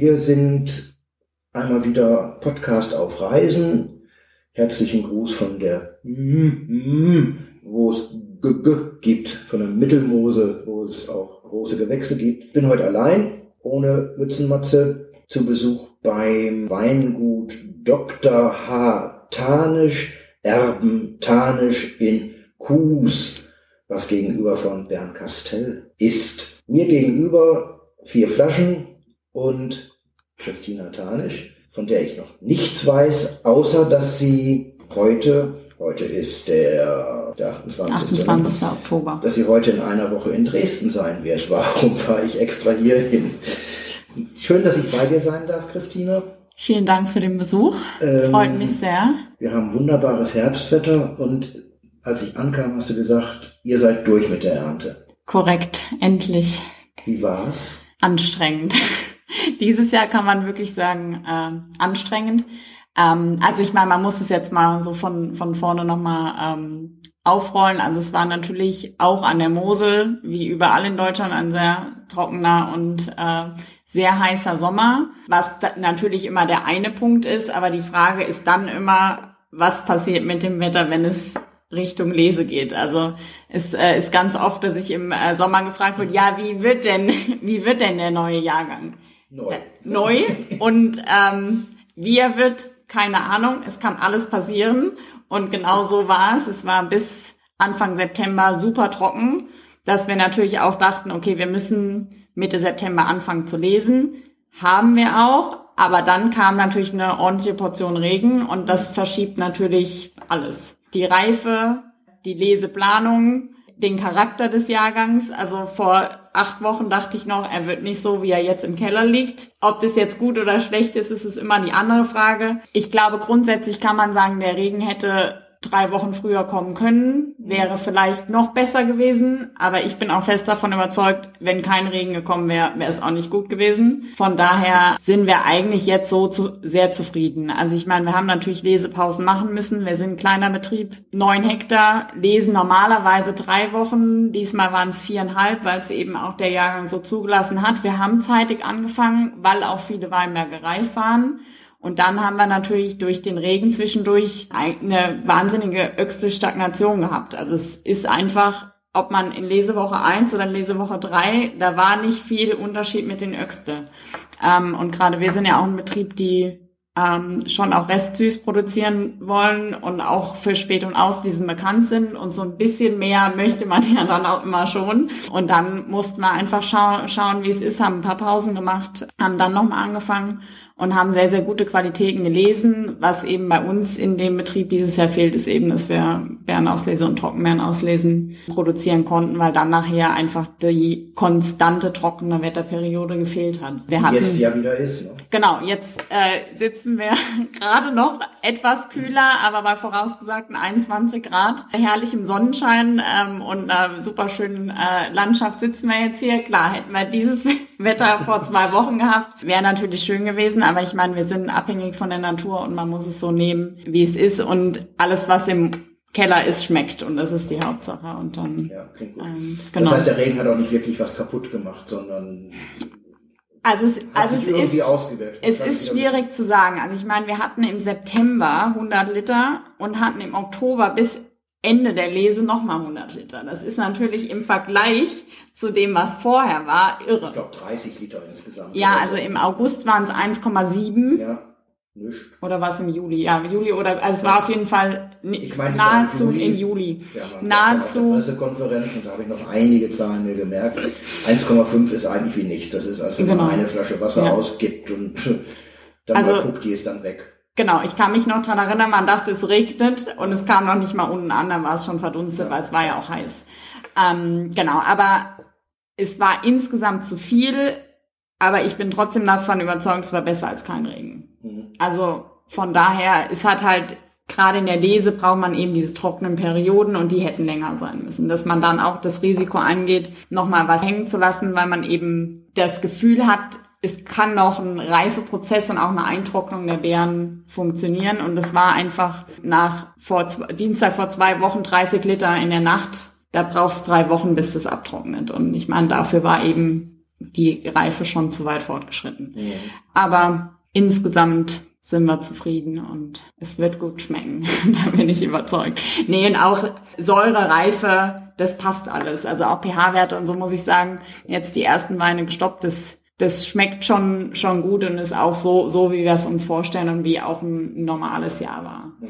wir sind einmal wieder Podcast auf Reisen. Herzlichen Gruß von der wo es gibt, von der Mittelmose, wo es auch große Gewächse gibt. Bin heute allein, ohne Mützenmatze, zu Besuch beim Weingut Dr. H. Tanisch, Erben Tanisch in Kues, was gegenüber von Bernkastel ist. Mir gegenüber vier Flaschen und Christina Tanisch, von der ich noch nichts weiß, außer dass sie heute, heute ist der, der 28. 28. Oktober. dass sie heute in einer Woche in Dresden sein wird. Warum fahre ich extra hier hin? Schön, dass ich bei dir sein darf, Christina. Vielen Dank für den Besuch. Ähm, Freut mich sehr. Wir haben wunderbares Herbstwetter und als ich ankam, hast du gesagt, ihr seid durch mit der Ernte. Korrekt, endlich. Wie war's? Anstrengend. Dieses Jahr kann man wirklich sagen, äh, anstrengend. Ähm, also ich meine, man muss es jetzt mal so von, von vorne nochmal ähm, aufrollen. Also es war natürlich auch an der Mosel, wie überall in Deutschland, ein sehr trockener und äh, sehr heißer Sommer, was natürlich immer der eine Punkt ist. Aber die Frage ist dann immer, was passiert mit dem Wetter, wenn es Richtung Lese geht. Also es äh, ist ganz oft, dass ich im äh, Sommer gefragt wird, ja, wie wird denn, wie wird denn der neue Jahrgang? Neu. Neu. Und ähm, wie er wird, keine Ahnung. Es kann alles passieren. Und genau so war es. Es war bis Anfang September super trocken, dass wir natürlich auch dachten, okay, wir müssen Mitte September anfangen zu lesen. Haben wir auch. Aber dann kam natürlich eine ordentliche Portion Regen und das verschiebt natürlich alles. Die Reife, die Leseplanung, den Charakter des Jahrgangs. Also vor acht Wochen dachte ich noch, er wird nicht so, wie er jetzt im Keller liegt. Ob das jetzt gut oder schlecht ist, ist es immer die andere Frage. Ich glaube, grundsätzlich kann man sagen, der Regen hätte drei Wochen früher kommen können, wäre vielleicht noch besser gewesen. Aber ich bin auch fest davon überzeugt, wenn kein Regen gekommen wäre, wäre es auch nicht gut gewesen. Von daher sind wir eigentlich jetzt so zu, sehr zufrieden. Also ich meine, wir haben natürlich Lesepausen machen müssen. Wir sind ein kleiner Betrieb, neun Hektar, lesen normalerweise drei Wochen. Diesmal waren es viereinhalb, weil es eben auch der Jahrgang so zugelassen hat. Wir haben zeitig angefangen, weil auch viele Weinberge reif waren. Und dann haben wir natürlich durch den Regen zwischendurch eine wahnsinnige öxte Stagnation gehabt. Also es ist einfach, ob man in Lesewoche 1 oder in Lesewoche 3, da war nicht viel Unterschied mit den Öxte. Ähm, und gerade wir sind ja auch ein Betrieb, die ähm, schon auch restsüß produzieren wollen und auch für Spät- und Auslesen bekannt sind. Und so ein bisschen mehr möchte man ja dann auch immer schon. Und dann mussten wir einfach schau schauen, wie es ist, haben ein paar Pausen gemacht, haben dann nochmal angefangen und haben sehr, sehr gute Qualitäten gelesen. Was eben bei uns in dem Betrieb dieses Jahr fehlt, ist eben, dass wir Bärenauslese und Trockenbeerenauslesen produzieren konnten, weil dann nachher einfach die konstante trockene Wetterperiode gefehlt hat. Wir hatten, jetzt ja wieder ist. Ne? Genau, jetzt äh, sitzen wir gerade noch etwas kühler, aber bei vorausgesagten 21 Grad. Herrlichem Sonnenschein ähm, und einer super schönen äh, Landschaft sitzen wir jetzt hier. Klar, hätten wir dieses Wetter vor zwei Wochen gehabt, wäre natürlich schön gewesen, aber ich meine, wir sind abhängig von der Natur und man muss es so nehmen, wie es ist und alles, was im Keller ist, schmeckt und das ist die Hauptsache und dann Ja, klingt gut. ähm, Das genau. heißt, der Regen hat auch nicht wirklich was kaputt gemacht, sondern also es, also es ist. Es ist schwierig zu sagen. Also ich meine, wir hatten im September 100 Liter und hatten im Oktober bis Ende der Lese nochmal 100 Liter. Das ist natürlich im Vergleich zu dem, was vorher war, Ich irre. glaube 30 Liter insgesamt. Ja, also so. im August waren es 1,7 Ja, nichts. oder was im Juli? Ja, Juli oder, also es war auf jeden Fall Ich im nahezu Juli. im Juli. Gestern Nahezu. Pressekonferenz und da habe ich noch einige Zahlen mir gemerkt. 1,5 ist eigentlich wie nichts. Das ist, als wenn Genau. man eine Flasche Wasser Ja. ausgibt und dann Also- mal guckt, die ist dann weg. Genau, ich kann mich noch dran erinnern, man dachte, es regnet und es kam noch nicht mal unten an, dann war es schon verdunstet, weil es war ja auch heiß. Ähm, genau, aber es war insgesamt zu viel, aber ich bin trotzdem davon überzeugt, es war besser als kein Regen. Mhm. Also von daher, es hat halt, gerade in der Lese braucht man eben diese trockenen Perioden und die hätten länger sein müssen. Dass man dann auch das Risiko angeht, nochmal was hängen zu lassen, weil man eben das Gefühl hat, es kann noch ein Reifeprozess und auch eine Eintrocknung der Beeren funktionieren. Und es war einfach nach vor Dienstag vor zwei Wochen 30 Liter in der Nacht. Da brauchst drei Wochen, bis es abtrocknet. Und ich meine, dafür war eben die Reife schon zu weit fortgeschritten. Ja. Aber insgesamt sind wir zufrieden und es wird gut schmecken. da bin ich überzeugt. Nee, und auch Säure, Reife, das passt alles. Also auch pH-Werte und so muss ich sagen, jetzt die ersten Weine gestoppt, das, das schmeckt schon, schon gut und ist auch so, so wie wir es uns vorstellen und wie auch ein normales Jahr war. Ja.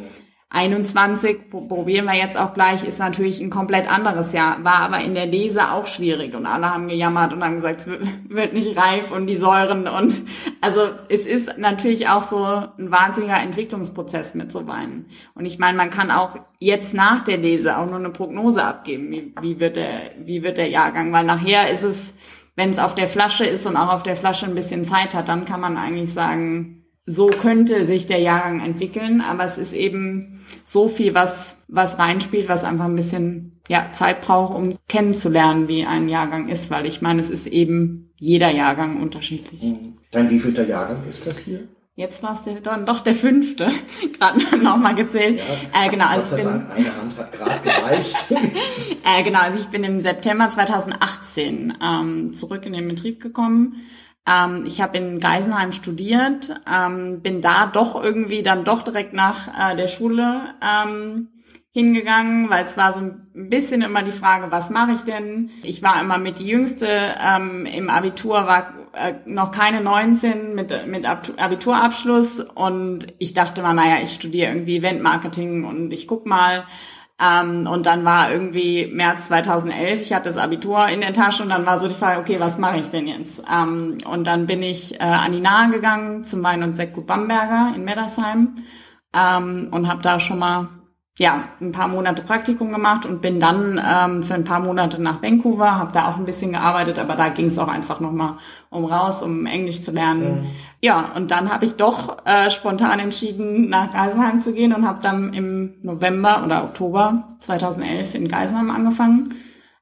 21, probieren wir jetzt auch gleich, ist natürlich ein komplett anderes Jahr, war aber in der Lese auch schwierig und alle haben gejammert und haben gesagt, es wird nicht reif und die Säuren und also es ist natürlich auch so ein wahnsinniger Entwicklungsprozess mit so Weinen. Und ich meine, man kann auch jetzt nach der Lese auch nur eine Prognose abgeben, wie, wie wird der, wie wird der Jahrgang, weil nachher ist es, wenn es auf der Flasche ist und auch auf der Flasche ein bisschen Zeit hat, dann kann man eigentlich sagen, so könnte sich der Jahrgang entwickeln, aber es ist eben so viel, was, was reinspielt, was einfach ein bisschen ja, Zeit braucht, um kennenzulernen, wie ein Jahrgang ist, weil ich meine, es ist eben jeder Jahrgang unterschiedlich. Dein wievielter Jahrgang ist das hier? Jetzt war es dann doch der fünfte, gerade nochmal gezählt. Ja, äh, genau, also ich bin, eine Hand hat gerade gereicht. äh, genau, also ich bin im September 2018 ähm, zurück in den Betrieb gekommen ähm, ich habe in Geisenheim studiert, ähm, bin da doch irgendwie dann doch direkt nach äh, der Schule ähm, hingegangen, weil es war so ein bisschen immer die Frage, was mache ich denn? Ich war immer mit die Jüngste, ähm, im Abitur war äh, noch keine 19 mit, mit Abiturabschluss und ich dachte mal, naja, ich studiere irgendwie Eventmarketing und ich guck mal, ähm, und dann war irgendwie März 2011, ich hatte das Abitur in der Tasche und dann war so die Frage, okay, was mache ich denn jetzt? Ähm, und dann bin ich äh, an die Nahe gegangen zum Wein- und Sektgut Bamberger in Meddersheim ähm, und habe da schon mal ja, ein paar Monate Praktikum gemacht und bin dann ähm, für ein paar Monate nach Vancouver, habe da auch ein bisschen gearbeitet, aber da ging es auch einfach nochmal um raus, um Englisch zu lernen. Mhm. Ja, und dann habe ich doch äh, spontan entschieden, nach Geisenheim zu gehen und habe dann im November oder Oktober 2011 in Geisenheim angefangen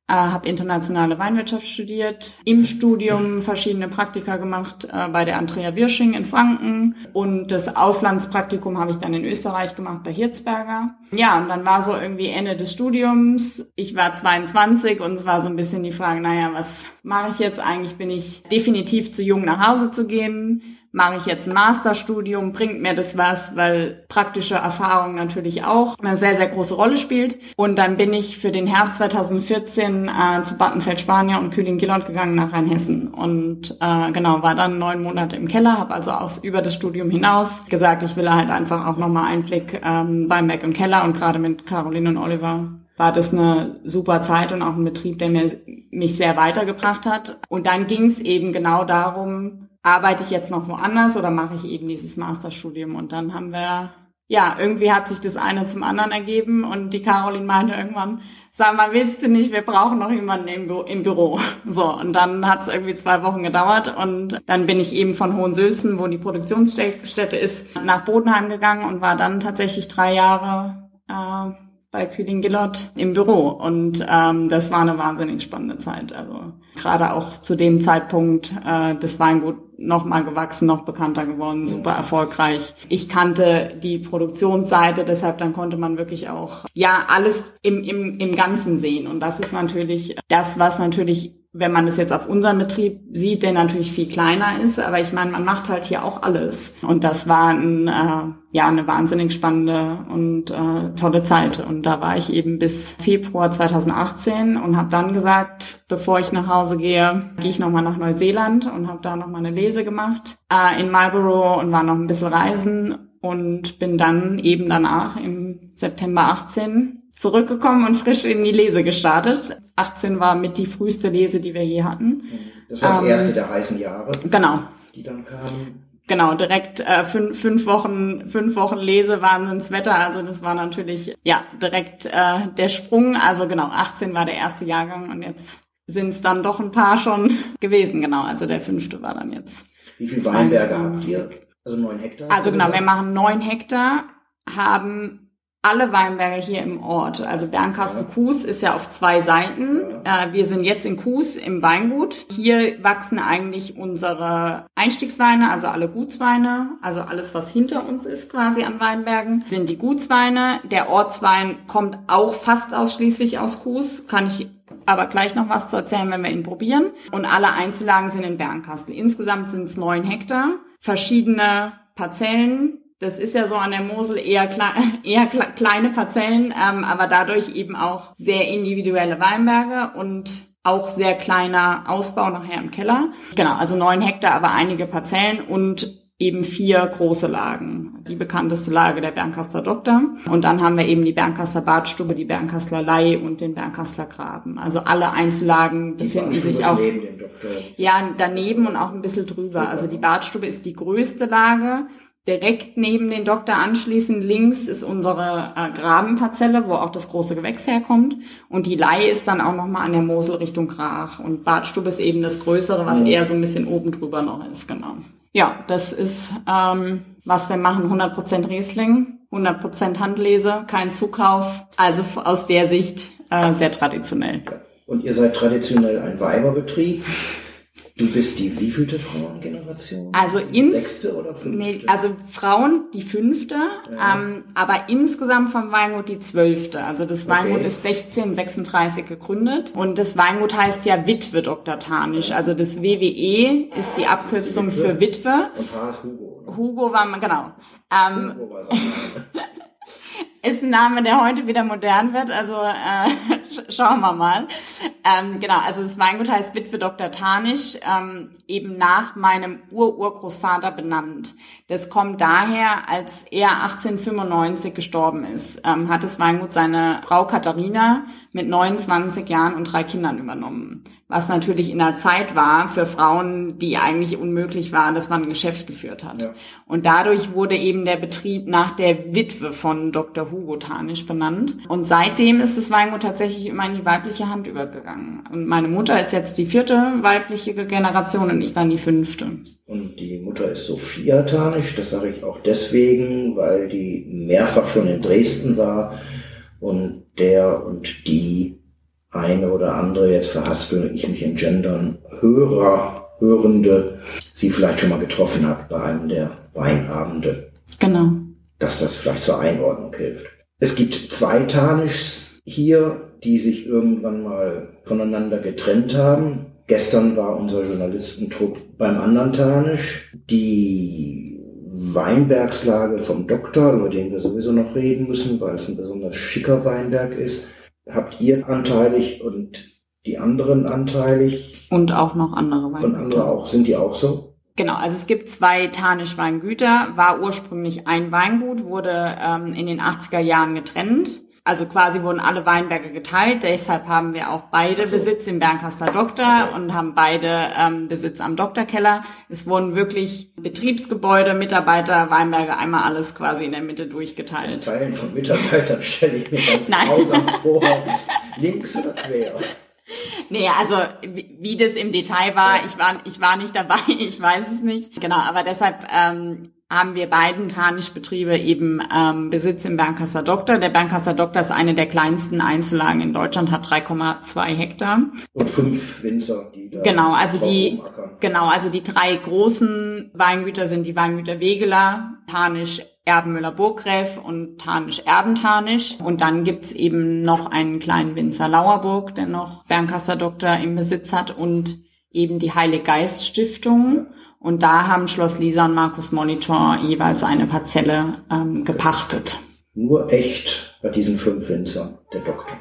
äh, habe internationale Weinwirtschaft studiert, im Studium verschiedene Praktika gemacht äh, bei der Andrea Wirsching in Franken und das Auslandspraktikum habe ich dann in Österreich gemacht bei Hirzberger. Ja, und dann war so irgendwie Ende des Studiums. Ich war 22 und es war so ein bisschen die Frage, naja, was mache ich jetzt eigentlich? Bin ich definitiv zu jung nach Hause zu gehen? Mache ich jetzt ein Masterstudium, bringt mir das was, weil praktische Erfahrung natürlich auch eine sehr, sehr große Rolle spielt. Und dann bin ich für den Herbst 2014 äh, zu Battenfeld Spanier und Kühling-Gillot gegangen nach Rheinhessen und äh, genau, war dann neun Monate im Keller, habe also aus über das Studium hinaus gesagt, ich will halt einfach auch nochmal Einblick ähm, Weinberg und Keller und gerade mit Caroline und Oliver war das eine super Zeit und auch ein Betrieb, der mir, mich sehr weitergebracht hat. Und dann ging es eben genau darum, arbeite ich jetzt noch woanders oder mache ich eben dieses Masterstudium? Und dann haben wir, ja, irgendwie hat sich das eine zum anderen ergeben und die Caroline meinte irgendwann, sag mal, willst du nicht, wir brauchen noch jemanden im, Bü im Büro. So, und dann hat es irgendwie zwei Wochen gedauert und dann bin ich eben von Hohensülzen, wo die Produktionsstätte ist, nach Bodenheim gegangen und war dann tatsächlich drei Jahre äh, bei Kühling Gillot im Büro. Und ähm, das war eine wahnsinnig spannende Zeit. Also gerade auch zu dem Zeitpunkt äh, das Weingut noch mal gewachsen, noch bekannter geworden, super erfolgreich. Ich kannte die Produktionsseite, deshalb dann konnte man wirklich auch ja alles im, im, im Ganzen sehen. Und das ist natürlich das, was natürlich wenn man es jetzt auf unserem Betrieb sieht, der natürlich viel kleiner ist, aber ich meine, man macht halt hier auch alles. Und das war ein, äh, ja eine wahnsinnig spannende und äh, tolle Zeit. Und da war ich eben bis Februar 2018 und habe dann gesagt, bevor ich nach Hause gehe, gehe ich nochmal nach Neuseeland und habe da nochmal eine Lese gemacht äh, in Marlborough und war noch ein bisschen reisen und bin dann eben danach im September 18 zurückgekommen und frisch in die Lese gestartet. 18 war mit die früheste Lese, die wir je hatten. Das war das ähm, erste der heißen Jahre. Genau. Die dann kamen. Genau, direkt äh, fünf, fünf Wochen, fünf Wochen Lese Wahnsinnswetter. Also das war natürlich ja direkt äh, der Sprung. Also genau, 18 war der erste Jahrgang und jetzt sind es dann doch ein paar schon gewesen. Genau, also der fünfte war dann jetzt. Wie viel Weinberge habt ihr? Also neun Hektar? Also genau, wir machen neun Hektar, haben alle Weinberge hier im Ort. Also Bernkastel-Kues ist ja auf zwei Seiten. Äh, wir sind jetzt in Kues im Weingut. Hier wachsen eigentlich unsere Einstiegsweine, also alle Gutsweine, also alles, was hinter uns ist quasi an Weinbergen, sind die Gutsweine. Der Ortswein kommt auch fast ausschließlich aus Kues, kann ich aber gleich noch was zu erzählen, wenn wir ihn probieren. Und alle Einzellagen sind in Bernkastel. Insgesamt sind es neun Hektar, verschiedene Parzellen, das ist ja so an der Mosel eher, kle eher kle kleine Parzellen, ähm, aber dadurch eben auch sehr individuelle Weinberge und auch sehr kleiner Ausbau nachher im Keller. Genau, also neun Hektar, aber einige Parzellen und eben vier große Lagen. Die bekannteste Lage der Bernkastler Doktor. Und dann haben wir eben die Bernkastler Badstube, die Bernkastler Leih und den Bernkastler Graben. Also alle Einzellagen befinden sich auch. Ja, daneben und auch ein bisschen drüber. Also die Badstube ist die größte Lage direkt neben den Doktor anschließend links ist unsere äh, Grabenparzelle, wo auch das große Gewächs herkommt. Und die Leih ist dann auch nochmal an der Mosel Richtung Krach. Und Badstube ist eben das Größere, was mhm. eher so ein bisschen oben drüber noch ist, genau. Ja, das ist, ähm, was wir machen, 100% Riesling, 100% Handlese, kein Zukauf. Also aus der Sicht äh, sehr traditionell. Und ihr seid traditionell ein Weiberbetrieb. Du bist die wievielte Frauengeneration? Also ins sechste oder fünfte? Nee, also Frauen die fünfte, ja. ähm, aber insgesamt vom Weingut die zwölfte. Also das Weingut okay. ist 1636 gegründet und das Weingut heißt ja Witwe Dr. Tanisch. Also das WWE ist die Abkürzung die Witwe. für Witwe. Und H ist Hugo. Hugo war genau. Ähm, Hugo war ist ein Name, der heute wieder modern wird. Also äh, schauen wir mal. Ähm, genau, also das Weingut heißt Witwe Dr. Tanisch, ähm, eben nach meinem Ururgroßvater benannt. Das kommt daher, als er 1895 gestorben ist, ähm, hat das Weingut seine Frau Katharina mit 29 Jahren und drei Kindern übernommen. Was natürlich in der Zeit war für Frauen, die eigentlich unmöglich war, dass man ein Geschäft geführt hat. Ja. Und dadurch wurde eben der Betrieb nach der Witwe von Dr. Hugo Tanisch benannt. Und seitdem ist das Weingut tatsächlich immer in die weibliche Hand übergegangen. Und meine Mutter ist jetzt die vierte weibliche Generation und ich dann die fünfte. Und die Mutter ist Sophia Tanisch, das sage ich auch deswegen, weil die mehrfach schon in Dresden war und der und die eine oder andere, jetzt verhaspel ich mich im Gendern, Hörer, Hörende, sie vielleicht schon mal getroffen hat bei einem der Weinabende. Genau. Dass das vielleicht zur Einordnung hilft. Es gibt zwei Tanischs hier, die sich irgendwann mal voneinander getrennt haben. Gestern war unser Journalistentrupp beim anderen Tanisch. Die Weinbergslage vom Doktor, über den wir sowieso noch reden müssen, weil es ein besonders schicker Weinberg ist, habt ihr anteilig und die anderen anteilig. Und auch noch andere Weingüter. Und andere auch. Sind die auch so? Genau, also es gibt zwei Tarnisch-Weingüter, war ursprünglich ein Weingut, wurde ähm, in den 80er Jahren getrennt also quasi wurden alle Weinberge geteilt. Deshalb haben wir auch beide. Besitz im Bernkastel Doktor und haben beide ähm, Besitz am Doktorkeller. Es wurden wirklich Betriebsgebäude, Mitarbeiter, Weinberge, einmal alles quasi in der Mitte durchgeteilt. Das Teilen von Mitarbeitern stelle ich mir ganz grausam vor. Links oder quer? Nee, also wie, wie das im Detail war, ich war ich war nicht dabei, ich weiß es nicht. Genau, aber deshalb ähm, haben wir beiden Tarnischbetriebe eben ähm, Besitz im Bernkasser Doktor. Der Bernkasser Doktor ist eine der kleinsten Einzellagen in Deutschland, hat 3,2 Hektar. Und fünf Winzer, die da Genau, also die genau, also die drei großen Weingüter sind die Weingüter Wegeler, Tarnisch Erbenmüller Burggräf und Tarnisch Erbentarnisch. Und dann gibt's eben noch einen kleinen Winzer Lauerburg, der noch Bernkasser Doktor im Besitz hat und eben die Heilige Geist Stiftung. Und da haben Schloss Lisa und Markus Monitor jeweils eine Parzelle ähm, gepachtet. Nur echt bei diesen fünf Winzern, der Doktor.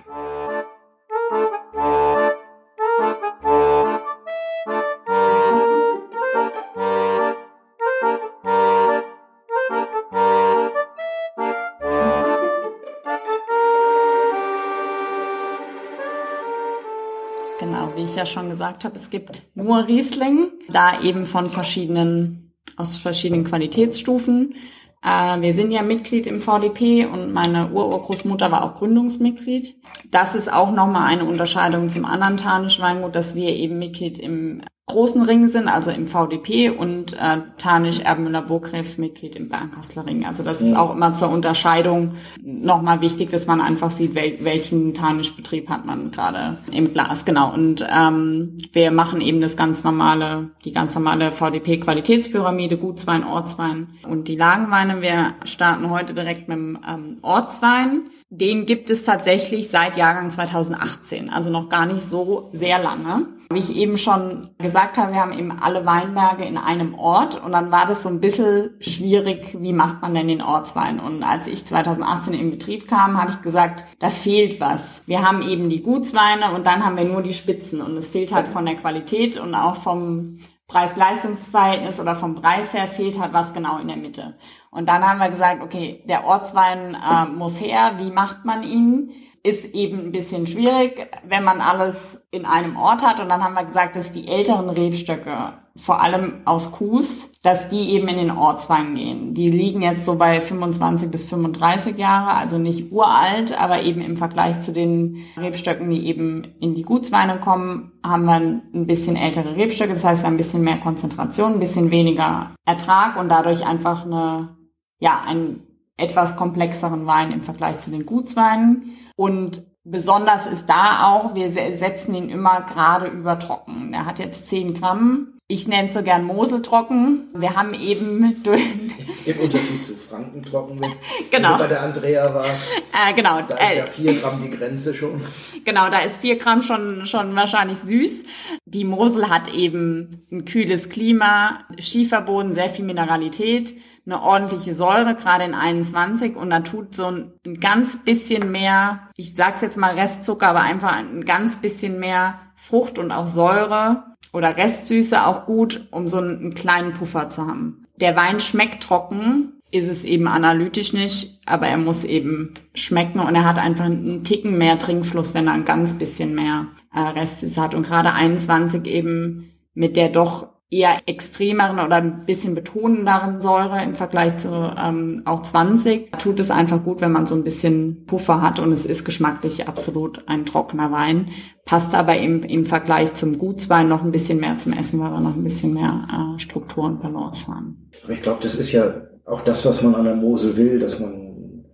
Ich ja schon gesagt habe, es gibt nur Riesling, da eben von verschiedenen, aus verschiedenen Qualitätsstufen. Äh, wir sind ja Mitglied im VDP und meine Ururgroßmutter war auch Gründungsmitglied. Das ist auch nochmal eine Unterscheidung zum anderen Tarnisch Weingut, dass wir eben Mitglied im großen Ring sind, also im VDP und äh, Tanisch Erbmüller Burgreff Mitglied im Bernkastler Ring. Also das ist mhm. auch immer zur Unterscheidung nochmal wichtig, dass man einfach sieht, wel welchen Tanischbetrieb hat man gerade im Glas. Genau. Und ähm, wir machen eben das ganz normale, die ganz normale VDP-Qualitätspyramide, Gutswein, Ortswein und die Lagenweine. Wir starten heute direkt mit dem ähm, Ortswein. Den gibt es tatsächlich seit Jahrgang 2018, also noch gar nicht so sehr lange. Wie ich eben schon gesagt habe, wir haben eben alle Weinberge in einem Ort und dann war das so ein bisschen schwierig, wie macht man denn den Ortswein? Und als ich 2018 in Betrieb kam, habe ich gesagt, da fehlt was. Wir haben eben die Gutsweine und dann haben wir nur die Spitzen und es fehlt halt von der Qualität und auch vom Preis-Leistungs-Verhältnis oder vom Preis her fehlt halt was genau in der Mitte. Und dann haben wir gesagt, okay, der Ortswein äh, muss her. Wie macht man ihn? Ist eben ein bisschen schwierig, wenn man alles in einem Ort hat. Und dann haben wir gesagt, dass die älteren Rebstöcke, vor allem aus Kuhs, dass die eben in den Ortswein gehen. Die liegen jetzt so bei 25 bis 35 Jahre, also nicht uralt, aber eben im Vergleich zu den Rebstöcken, die eben in die Gutsweine kommen, haben wir ein bisschen ältere Rebstöcke. Das heißt, wir haben ein bisschen mehr Konzentration, ein bisschen weniger Ertrag und dadurch einfach eine, ja, einen etwas komplexeren Wein im Vergleich zu den Gutsweinen. Und Besonders ist da auch, wir setzen ihn immer gerade über trocken. Er hat jetzt 10 Gramm. Ich nenne es so gern Moseltrocken. Wir haben eben durch... Im Unterschied zu Frankentrocken, genau. du bei der Andrea warst. Äh, genau. Da ist ja 4 Gramm die Grenze schon. Genau, da ist 4 Gramm schon, schon wahrscheinlich süß. Die Mosel hat eben ein kühles Klima, Schieferboden, sehr viel Mineralität eine ordentliche Säure, gerade in 21 und da tut so ein, ein ganz bisschen mehr, ich sag's jetzt mal Restzucker, aber einfach ein ganz bisschen mehr Frucht und auch Säure oder Restsüße auch gut, um so einen, einen kleinen Puffer zu haben. Der Wein schmeckt trocken, ist es eben analytisch nicht, aber er muss eben schmecken und er hat einfach einen Ticken mehr Trinkfluss, wenn er ein ganz bisschen mehr äh, Restsüße hat. Und gerade 21 eben mit der doch eher extremeren oder ein bisschen betonenderen Säure im Vergleich zu ähm, auch 20, tut es einfach gut, wenn man so ein bisschen Puffer hat und es ist geschmacklich absolut ein trockener Wein. Passt aber im, im Vergleich zum Gutswein noch ein bisschen mehr zum Essen, weil wir noch ein bisschen mehr äh, Struktur und Balance haben. Aber ich glaube, das ist ja auch das, was man an der Mosel will, dass man einen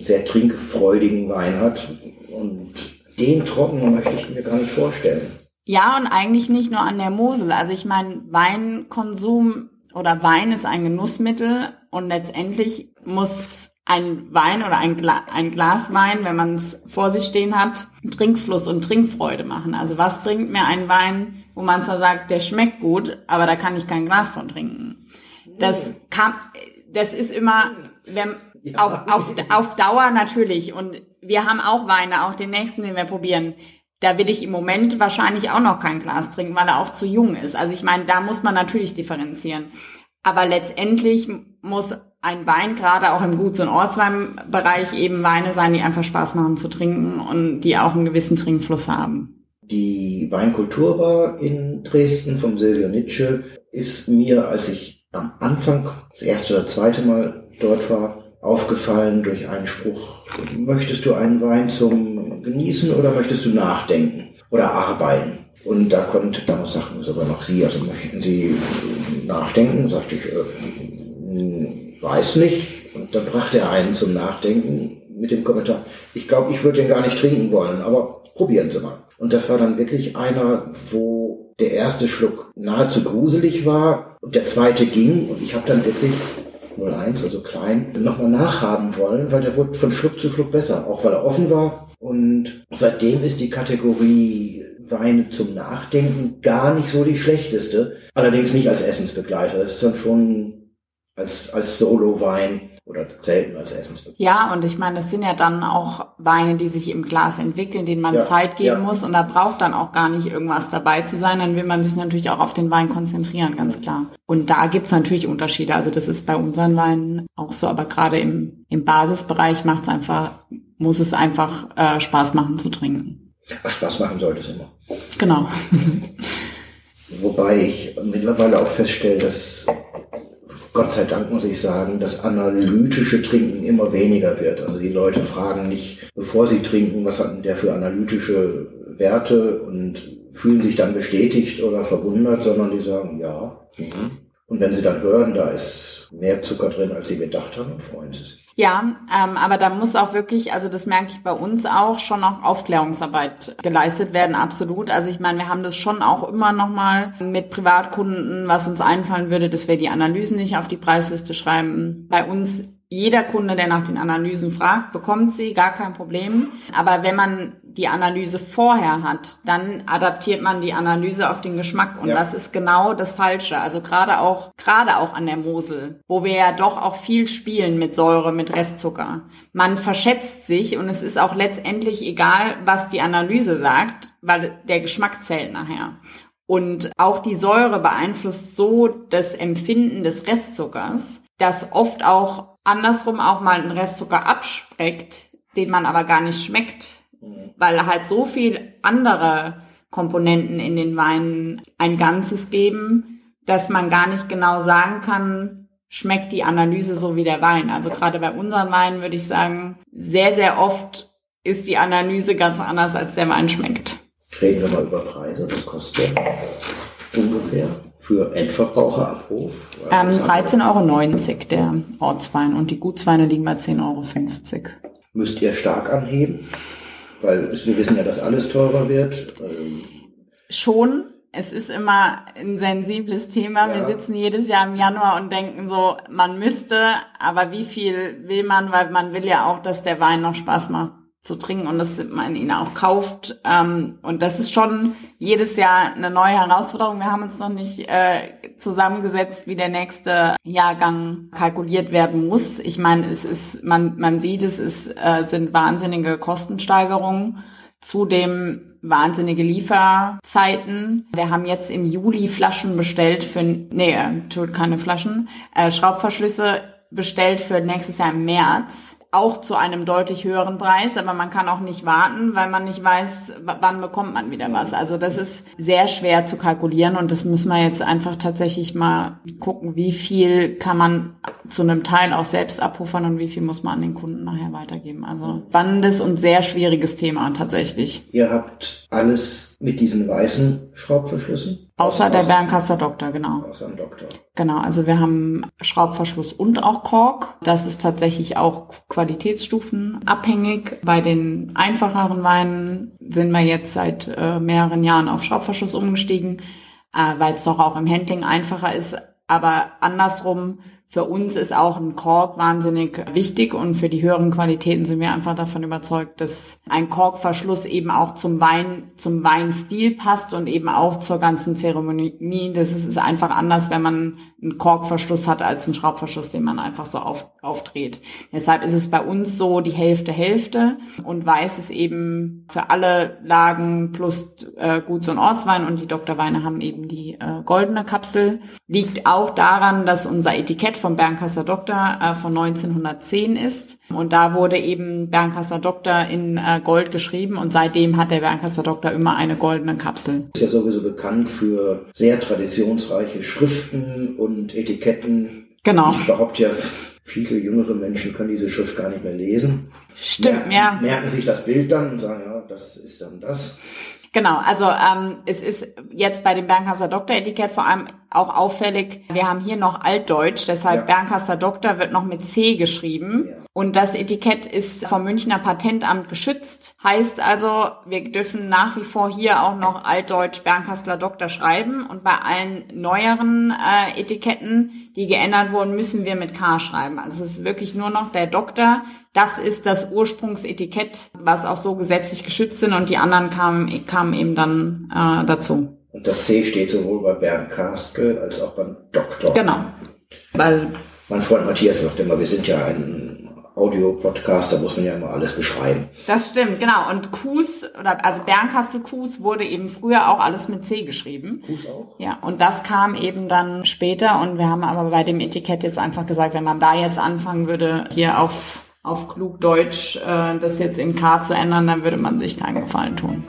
sehr trinkfreudigen Wein hat und den trocken möchte ich mir gar nicht vorstellen. Ja, und eigentlich nicht nur an der Mosel. Also ich meine, Weinkonsum oder Wein ist ein Genussmittel und letztendlich muss ein Wein oder ein, Gla ein Glas Wein, wenn man es vor sich stehen hat, Trinkfluss und Trinkfreude machen. Also was bringt mir ein Wein, wo man zwar sagt, der schmeckt gut, aber da kann ich kein Glas von trinken. Das kann, das ist immer, wenn, ja. auf, auf, auf Dauer natürlich. Und wir haben auch Weine, auch den nächsten, den wir probieren da will ich im Moment wahrscheinlich auch noch kein Glas trinken, weil er auch zu jung ist. Also ich meine, da muss man natürlich differenzieren. Aber letztendlich muss ein Wein, gerade auch im Guts- und Ortsweinbereich, eben Weine sein, die einfach Spaß machen zu trinken und die auch einen gewissen Trinkfluss haben. Die Weinkulturbar in Dresden vom Silvio Nitsche ist mir, als ich am Anfang das erste oder zweite Mal dort war, aufgefallen durch einen Spruch, möchtest du einen Wein zum Genießen oder möchtest du nachdenken oder arbeiten? Und da konnte, damals sagten sogar noch Sie, also möchten Sie nachdenken? Sagte ich, äh, weiß nicht. Und dann brachte er einen zum Nachdenken mit dem Kommentar, ich glaube, ich würde den gar nicht trinken wollen, aber probieren Sie mal. Und das war dann wirklich einer, wo der erste Schluck nahezu gruselig war und der zweite ging und ich habe dann wirklich 01, also klein, nochmal nachhaben wollen, weil der wurde von Schluck zu Schluck besser, auch weil er offen war. Und seitdem ist die Kategorie Weine zum Nachdenken gar nicht so die schlechteste. Allerdings nicht als Essensbegleiter. Das ist dann schon als, als Solo-Wein oder selten als Essensbegleiter. Ja, und ich meine, das sind ja dann auch Weine, die sich im Glas entwickeln, denen man ja, Zeit geben ja. muss und da braucht dann auch gar nicht irgendwas dabei zu sein. Dann will man sich natürlich auch auf den Wein konzentrieren, ganz klar. Und da gibt's natürlich Unterschiede. Also das ist bei unseren Weinen auch so, aber gerade im, im Basisbereich macht's einfach, muss es einfach äh, Spaß machen zu trinken. Ach, Spaß machen sollte es immer. Genau. Wobei ich mittlerweile auch feststelle, dass Gott sei Dank muss ich sagen, das analytische Trinken immer weniger wird. Also die Leute fragen nicht, bevor sie trinken, was hat denn der für analytische Werte und fühlen sich dann bestätigt oder verwundert, sondern die sagen, ja. Mhm. Und wenn sie dann hören, da ist mehr Zucker drin, als sie gedacht haben, freuen sie sich. Ja, ähm, aber da muss auch wirklich, also das merke ich bei uns auch, schon auch Aufklärungsarbeit geleistet werden, absolut. Also ich meine, wir haben das schon auch immer nochmal mit Privatkunden, was uns einfallen würde, dass wir die Analysen nicht auf die Preisliste schreiben. Bei uns jeder Kunde, der nach den Analysen fragt, bekommt sie, gar kein Problem. Aber wenn man die Analyse vorher hat, dann adaptiert man die Analyse auf den Geschmack und ja. das ist genau das Falsche. Also gerade auch, gerade auch an der Mosel, wo wir ja doch auch viel spielen mit Säure, mit Restzucker. Man verschätzt sich und es ist auch letztendlich egal, was die Analyse sagt, weil der Geschmack zählt nachher. Und auch die Säure beeinflusst so das Empfinden des Restzuckers, dass oft auch andersrum auch mal ein Restzucker abspreckt, den man aber gar nicht schmeckt, mhm. weil halt so viel andere Komponenten in den Weinen ein Ganzes geben, dass man gar nicht genau sagen kann, schmeckt die Analyse so wie der Wein. Also gerade bei unseren Weinen würde ich sagen, sehr, sehr oft ist die Analyse ganz anders, als der Wein schmeckt. Reden wir mal über Preise. Was kostet ungefähr? Für Endverbraucherabruf? Ähm, 13,90 Euro der Ortswein und die Gutsweine liegen bei 10,50 Euro. Müsst ihr stark anheben? Weil wir wissen ja, dass alles teurer wird. Ähm, Schon. Es ist immer ein sensibles Thema. Ja. Wir sitzen jedes Jahr im Januar und denken so, man müsste, aber wie viel will man, weil man will ja auch, dass der Wein noch Spaß macht zu trinken und dass man ihn auch kauft. Ähm, und das ist schon jedes Jahr eine neue Herausforderung. Wir haben uns noch nicht äh, zusammengesetzt, wie der nächste Jahrgang kalkuliert werden muss. Ich meine, es ist, man, man sieht, es ist, äh, sind wahnsinnige Kostensteigerungen. Zudem wahnsinnige Lieferzeiten. Wir haben jetzt im Juli Flaschen bestellt für, nee, äh, tut keine Flaschen, äh, Schraubverschlüsse bestellt für nächstes Jahr im März auch zu einem deutlich höheren Preis, aber man kann auch nicht warten, weil man nicht weiß, wann bekommt man wieder was. Also das ist sehr schwer zu kalkulieren und das müssen wir jetzt einfach tatsächlich mal gucken, wie viel kann man zu einem Teil auch selbst abpuffern und wie viel muss man an den Kunden nachher weitergeben. Also spannendes und sehr schwieriges Thema tatsächlich. Ihr habt alles mit diesen weißen Schraubverschlüssen? Außer der Bernkasser Doktor, genau. Außer dem Doktor. Genau, also wir haben Schraubverschluss und auch Kork. Das ist tatsächlich auch Qualitätsstufen abhängig. Bei den einfacheren Weinen sind wir jetzt seit äh, mehreren Jahren auf Schraubverschluss umgestiegen, äh, weil es doch auch im Handling einfacher ist. Aber andersrum für uns ist auch ein Kork wahnsinnig wichtig und für die höheren Qualitäten sind wir einfach davon überzeugt, dass ein Korkverschluss eben auch zum Wein, zum Weinstil passt und eben auch zur ganzen Zeremonie. Das ist, ist einfach anders, wenn man einen Korkverschluss hat als einen Schraubverschluss, den man einfach so auf, aufdreht. Deshalb ist es bei uns so die Hälfte Hälfte und weiß ist eben für alle Lagen plus äh, Guts- und Ortswein und die Doktorweine haben eben die äh, goldene Kapsel. Liegt auch daran, dass unser Etikett Etikett vom Bernkasser Doktor äh, von 1910 ist. Und da wurde eben Bernkasser Doktor in äh, Gold geschrieben und seitdem hat der Bernkasser Doktor immer eine goldene Kapsel. Ist ja sowieso bekannt für sehr traditionsreiche Schriften und Etiketten. Genau. Ich behaupte ja, viele jüngere Menschen können diese Schrift gar nicht mehr lesen. Stimmt, merken, ja. Merken sich das Bild dann und sagen, ja, das ist dann das. Genau, also ähm, es ist jetzt bei dem Bernkasser Doktor-Etikett vor allem auch auffällig, wir haben hier noch Altdeutsch, deshalb ja. Bernkasser Doktor wird noch mit C geschrieben. Ja. Und das Etikett ist vom Münchner Patentamt geschützt. Heißt also, wir dürfen nach wie vor hier auch noch Altdeutsch Bernkastler Doktor schreiben. Und bei allen neueren äh, Etiketten, die geändert wurden, müssen wir mit K schreiben. Also es ist wirklich nur noch der Doktor. Das ist das Ursprungsetikett, was auch so gesetzlich geschützt sind. Und die anderen kamen, kamen eben dann äh, dazu. Und das C steht sowohl bei Bernd Kastel als auch beim Doktor. Genau. Weil mein Freund Matthias sagt immer, wir sind ja ein Audio-Podcast, da muss man ja immer alles beschreiben. Das stimmt, genau. Und Kus, oder also Bernkastel Kus wurde eben früher auch alles mit C geschrieben. Kus auch? Ja, und das kam eben dann später und wir haben aber bei dem Etikett jetzt einfach gesagt, wenn man da jetzt anfangen würde, hier auf, auf klug Deutsch äh, das jetzt in K zu ändern, dann würde man sich keinen Gefallen tun.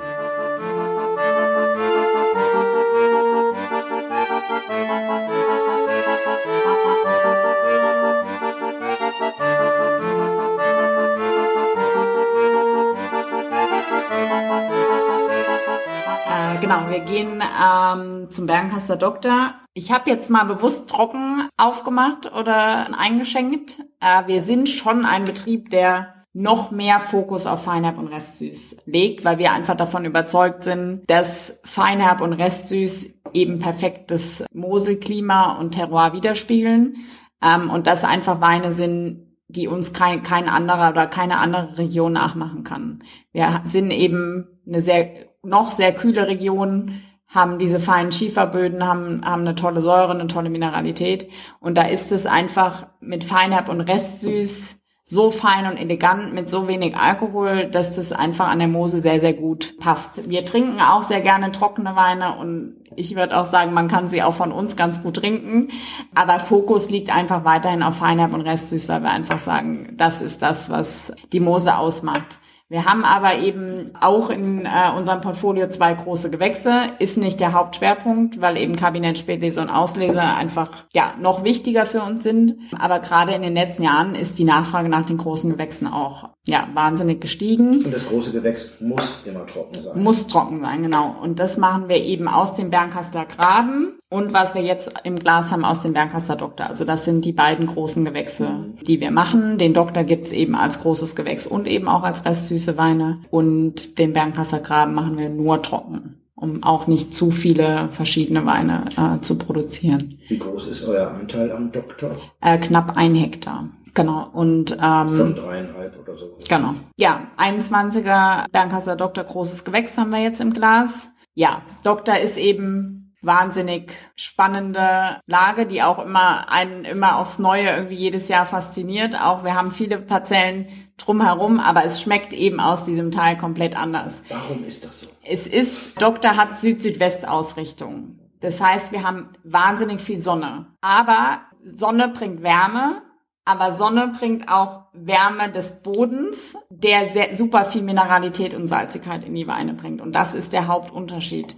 Wir gehen ähm, zum Bergenkaster Doktor. Ich habe jetzt mal bewusst trocken aufgemacht oder eingeschenkt. Äh, wir sind schon ein Betrieb, der noch mehr Fokus auf Feinherb und Restsüß legt, weil wir einfach davon überzeugt sind, dass Feinherb und Restsüß eben perfektes Moselklima und Terroir widerspiegeln ähm, und das einfach Weine sind, die uns kein, kein anderer oder keine andere Region nachmachen kann. Wir sind eben eine sehr, noch sehr kühle Region, haben diese feinen Schieferböden, haben, haben eine tolle Säure, eine tolle Mineralität. Und da ist es einfach mit Feinherb und Restsüß so fein und elegant mit so wenig Alkohol, dass das einfach an der Mosel sehr, sehr gut passt. Wir trinken auch sehr gerne trockene Weine und ich würde auch sagen, man kann sie auch von uns ganz gut trinken. Aber Fokus liegt einfach weiterhin auf Feinherb und Restsüß, weil wir einfach sagen, das ist das, was die Mosel ausmacht. Wir haben aber eben auch in äh, unserem Portfolio zwei große Gewächse. Ist nicht der Hauptschwerpunkt, weil eben Kabinett, Spätlese und Auslese einfach ja noch wichtiger für uns sind. Aber gerade in den letzten Jahren ist die Nachfrage nach den großen Gewächsen auch ja wahnsinnig gestiegen. Und das große Gewächs muss immer trocken sein. Muss trocken sein, genau. Und das machen wir eben aus dem Bernkastler Graben und was wir jetzt im Glas haben aus dem Bernkastler Doktor. Also das sind die beiden großen Gewächse, die wir machen. Den Doktor gibt's eben als großes Gewächs und eben auch als restsüße Weine. Und den Bernkastler Graben machen wir nur trocken, um auch nicht zu viele verschiedene Weine äh, zu produzieren. Wie groß ist euer Anteil am Doktor? Äh, knapp ein Hektar. Genau. Und ähm, Von dreieinhalb oder so. Genau. Ja, 21er Bernkasser Doktor großes Gewächs haben wir jetzt im Glas. Ja, Doktor ist eben wahnsinnig spannende Lage, die auch immer einen immer aufs Neue irgendwie jedes Jahr fasziniert. Auch wir haben viele Parzellen drumherum, aber es schmeckt eben aus diesem Teil komplett anders. Warum ist das so? Es ist, Doktor hat Süd-Südwest-Ausrichtung. Das heißt, wir haben wahnsinnig viel Sonne. Aber Sonne bringt Wärme, aber Sonne bringt auch Wärme des Bodens, der sehr, super viel Mineralität und Salzigkeit in die Weine bringt. Und das ist der Hauptunterschied.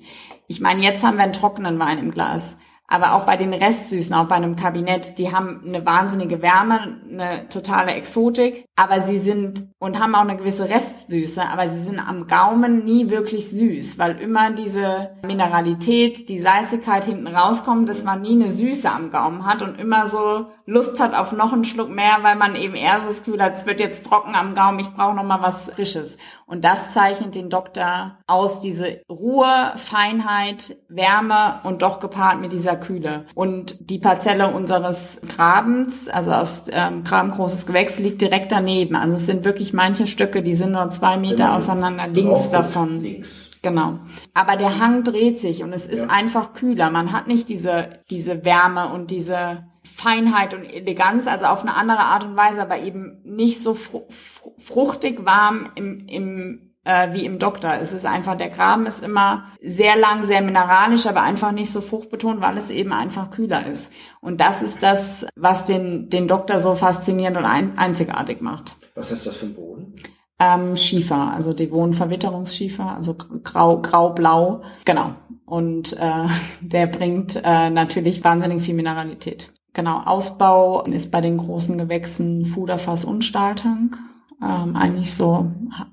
Ich meine, jetzt haben wir einen trockenen Wein im Glas. Aber auch bei den Restsüßen, auch bei einem Kabinett, die haben eine wahnsinnige Wärme, eine totale Exotik, aber sie sind und haben auch eine gewisse Restsüße, aber sie sind am Gaumen nie wirklich süß, weil immer diese Mineralität, die Salzigkeit hinten rauskommt, dass man nie eine Süße am Gaumen hat und immer so Lust hat auf noch einen Schluck mehr, weil man eben eher so das Gefühl hat, es wird jetzt trocken am Gaumen, ich brauche noch mal was Frisches. Und das zeichnet den Doktor aus, diese Ruhe, Feinheit, Wärme und doch gepaart mit dieser Kühle. Und die Parzelle unseres Grabens, also aus ähm, Graben großes Gewächs, liegt direkt daneben. Also es sind wirklich manche Stücke, die sind nur zwei Meter Genau. auseinander links Drauf davon. Links. Genau. Aber der Hang dreht sich und es ist Ja. einfach kühler. Man hat nicht diese, diese Wärme und diese Feinheit und Eleganz, also auf eine andere Art und Weise, aber eben nicht so fru fru fruchtig warm im, im äh, wie im Doktor. Es ist einfach, der Graben ist immer sehr lang, sehr mineralisch, aber einfach nicht so fruchtbetont, weil es eben einfach kühler ist. Und das ist das, was den, den Doktor so faszinierend und ein, einzigartig macht. Was ist das für ein Boden? Ähm, Schiefer, also Devon-Verwitterungsschiefer, also grau, grau-blau, genau. Und äh, der bringt äh, natürlich wahnsinnig viel Mineralität. Genau, Ausbau ist bei den großen Gewächsen Fuderfass und Stahltank, ähm, eigentlich so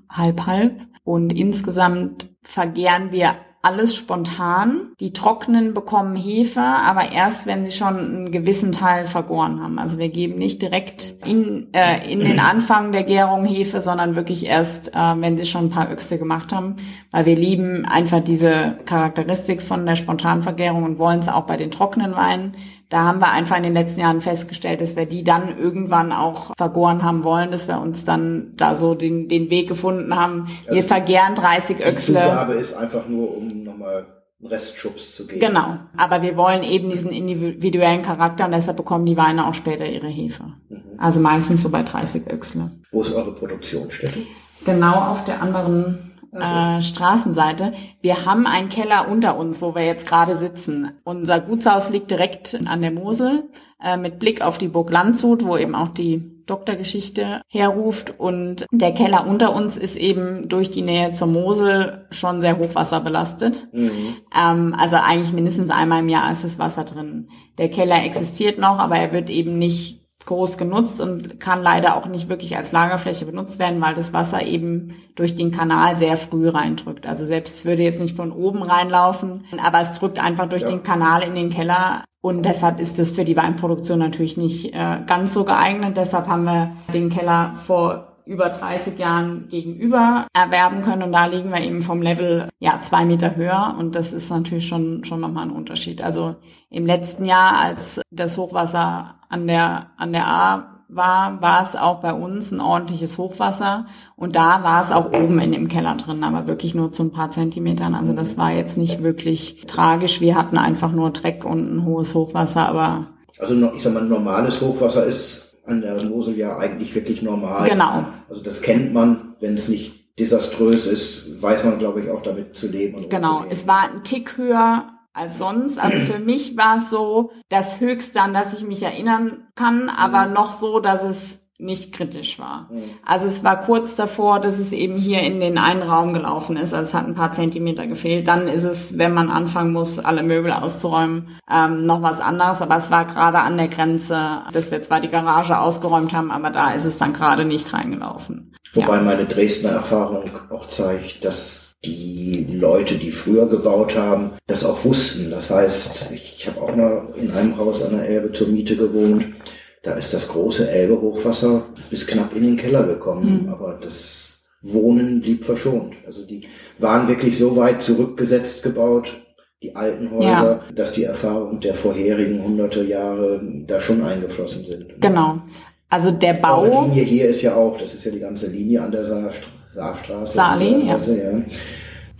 halb-halb. Und insgesamt vergären wir alles spontan. Die Trockenen bekommen Hefe, aber erst, wenn sie schon einen gewissen Teil vergoren haben. Also wir geben nicht direkt in, äh, in den Anfang der Gärung Hefe, sondern wirklich erst, äh, wenn sie schon ein paar Öchse gemacht haben. Weil wir lieben einfach diese Charakteristik von der Spontanvergärung und wollen es auch bei den trockenen Weinen. Da haben wir einfach in den letzten Jahren festgestellt, dass wir die dann irgendwann auch vergoren haben wollen, dass wir uns dann da so den, den Weg gefunden haben. Wir Also vergären 30 Die Öchsle. Zugabe ist einfach nur, um nochmal einen Restschubs zu geben. Genau. Aber wir wollen eben diesen individuellen Charakter und deshalb bekommen die Weine auch später ihre Hefe. Also meistens so bei 30 Öchsle. Wo ist eure Produktionsstätte? Genau auf der anderen äh, Straßenseite. Wir haben einen Keller unter uns, wo wir jetzt gerade sitzen. Unser Gutshaus liegt direkt an der Mosel äh, mit Blick auf die Burg Landshut, wo eben auch die Doktorgeschichte herruft. Und der Keller unter uns ist eben durch die Nähe zur Mosel schon sehr hochwasserbelastet. Mhm. Ähm, also eigentlich mindestens einmal im Jahr ist das Wasser drin. Der Keller existiert noch, aber er wird eben nicht groß genutzt und kann leider auch nicht wirklich als Lagerfläche benutzt werden, weil das Wasser eben durch den Kanal sehr früh reindrückt. Also selbst es würde jetzt nicht von oben reinlaufen, aber es drückt einfach durch ja. den Kanal in den Keller und deshalb ist es für die Weinproduktion natürlich nicht äh, ganz so geeignet. Deshalb haben wir den Keller vor über 30 Jahren gegenüber erwerben können. Und da liegen wir eben vom Level ja zwei Meter höher. Und das ist natürlich schon, schon nochmal ein Unterschied. Also im letzten Jahr, als das Hochwasser an der, an der A war, war es auch bei uns ein ordentliches Hochwasser. Und da war es auch oben in dem Keller drin, aber wirklich nur zu ein paar Zentimetern. Also das war jetzt nicht wirklich tragisch. Wir hatten einfach nur Dreck und ein hohes Hochwasser, aber also ich sag mal, normales Hochwasser ist an der Mosel ja eigentlich wirklich normal. Genau. Also das kennt man, wenn es nicht desaströs ist, weiß man, glaube ich, auch damit zu leben. genau, es war ein Tick höher als sonst. Also für mich war es so das Höchste, an das ich mich erinnern kann, aber mhm. noch so, dass es nicht kritisch war. Mhm. Also es war kurz davor, dass es eben hier in den einen Raum gelaufen ist. Also es hat ein paar Zentimeter gefehlt. Dann ist es, wenn man anfangen muss, alle Möbel auszuräumen, ähm, noch was anderes. Aber es war gerade an der Grenze, dass wir zwar die Garage ausgeräumt haben, aber da ist es dann gerade nicht reingelaufen. Wobei ja. meine Dresdner Erfahrung auch zeigt, dass die Leute, die früher gebaut haben, das auch wussten. Das heißt, ich habe auch mal in einem Haus an der Elbe zur Miete gewohnt da ist das große Elbe-Hochwasser bis knapp in den Keller gekommen, mhm. aber das Wohnen blieb verschont. Also die waren wirklich so weit zurückgesetzt gebaut, die alten Häuser, ja. dass die Erfahrung der vorherigen hunderte Jahre da schon eingeflossen sind. Genau. Also der Bau. Die Linie hier ist ja auch, das ist ja die ganze Linie an der Saarstraße. Saarstraße Saarling, ja. ja.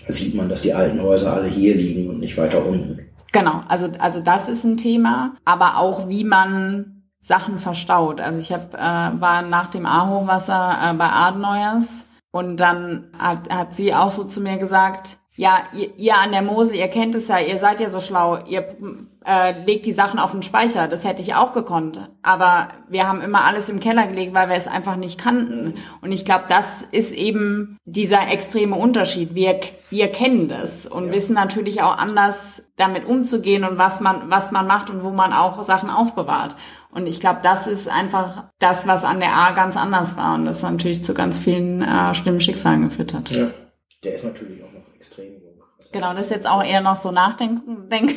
Sieht man, dass die alten Häuser alle hier liegen und nicht weiter unten. Genau, also, also das ist ein Thema, aber auch wie man Sachen verstaut. Also ich hab, äh, war nach dem A-Hochwasser äh, bei Adenauers und dann hat, hat sie auch so zu mir gesagt, ja, ihr, ihr an der Mosel, ihr kennt es ja, ihr seid ja so schlau, ihr äh, legt die Sachen auf den Speicher, das hätte ich auch gekonnt. Aber wir haben immer alles im Keller gelegt, weil wir es einfach nicht kannten. Und ich glaube, das ist eben dieser extreme Unterschied. Wir, wir kennen das und ja. wissen natürlich auch anders damit umzugehen und was man, was man macht und wo man auch Sachen aufbewahrt. Und ich glaube, das ist einfach das, was an der A ganz anders war und das natürlich zu ganz vielen äh, schlimmen Schicksalen geführt hat. Ja, der ist natürlich auch noch extrem jung. Genau, das ist jetzt auch eher noch so Nachdenken, denk,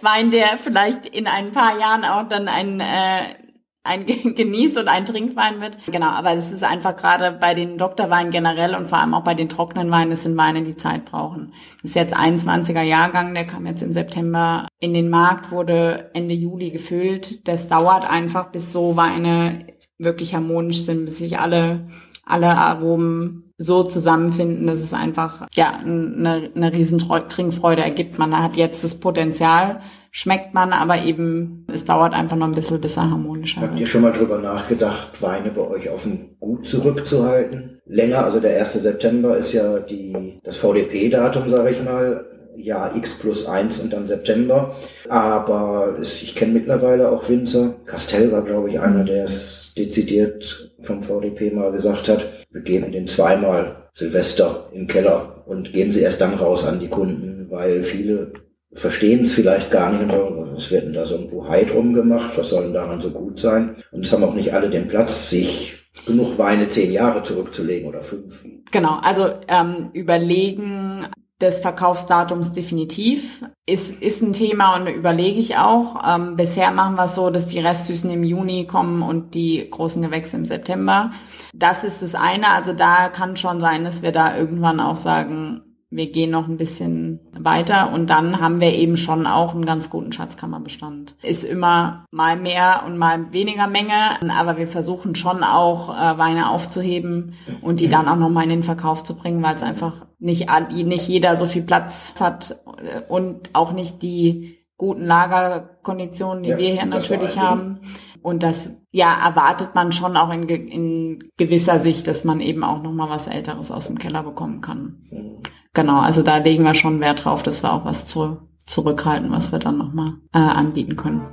Wein, der vielleicht in ein paar Jahren auch dann ein äh, ein Genieß- und ein Trinkwein wird. Genau, aber es ist einfach gerade bei den Doktorweinen generell und vor allem auch bei den trockenen Weinen, es sind Weine, die Zeit brauchen. Das ist jetzt 21er Jahrgang, der kam jetzt im September in den Markt, wurde Ende Juli gefüllt. Das dauert einfach, bis so Weine wirklich harmonisch sind, bis sich alle, alle Aromen so zusammenfinden, dass es einfach, ja, eine, eine riesen Trinkfreude ergibt. Man hat jetzt das Potenzial, schmeckt man, aber eben, es dauert einfach noch ein bisschen, bis er harmonischer Habt wird. ihr schon mal drüber nachgedacht, Weine bei euch auf dem Gut zurückzuhalten? Länger, also der 1. September ist ja die, das VDP-Datum, sage ich mal, Jahr X plus eins und dann September. Aber es, ich kenne mittlerweile auch Winzer. Castell war, glaube ich, einer, der es dezidiert vom VDP mal gesagt hat. Wir geben den zweimal Silvester im Keller und geben sie erst dann raus an die Kunden, weil viele verstehen es vielleicht gar nicht was wird denn da so ein Buhai drum gemacht, was soll denn daran so gut sein? Und es haben auch nicht alle den Platz, sich genug Weine zehn Jahre zurückzulegen oder fünf. Genau, also ähm, überlegen des Verkaufsdatums definitiv ist, ist ein Thema und überlege ich auch. Ähm, bisher machen wir es so, dass die Restsüßen im Juni kommen und die großen Gewächse im September. Das ist das eine. Also da kann schon sein, dass wir da irgendwann auch sagen, wir gehen noch ein bisschen weiter und dann haben wir eben schon auch einen ganz guten Schatzkammerbestand. Ist immer mal mehr und mal weniger Menge, aber wir versuchen schon auch äh, Weine aufzuheben und die dann auch nochmal in den Verkauf zu bringen, weil es einfach nicht, nicht jeder so viel Platz hat äh, und auch nicht die guten Lagerkonditionen, die ja, wir hier natürlich haben. Und das ja erwartet man schon auch in, in gewisser Sicht, dass man eben auch nochmal was Älteres aus dem Keller bekommen kann. Genau, also da legen wir schon Wert drauf, dass wir auch was zu, zurückhalten, was wir dann nochmal äh, anbieten können.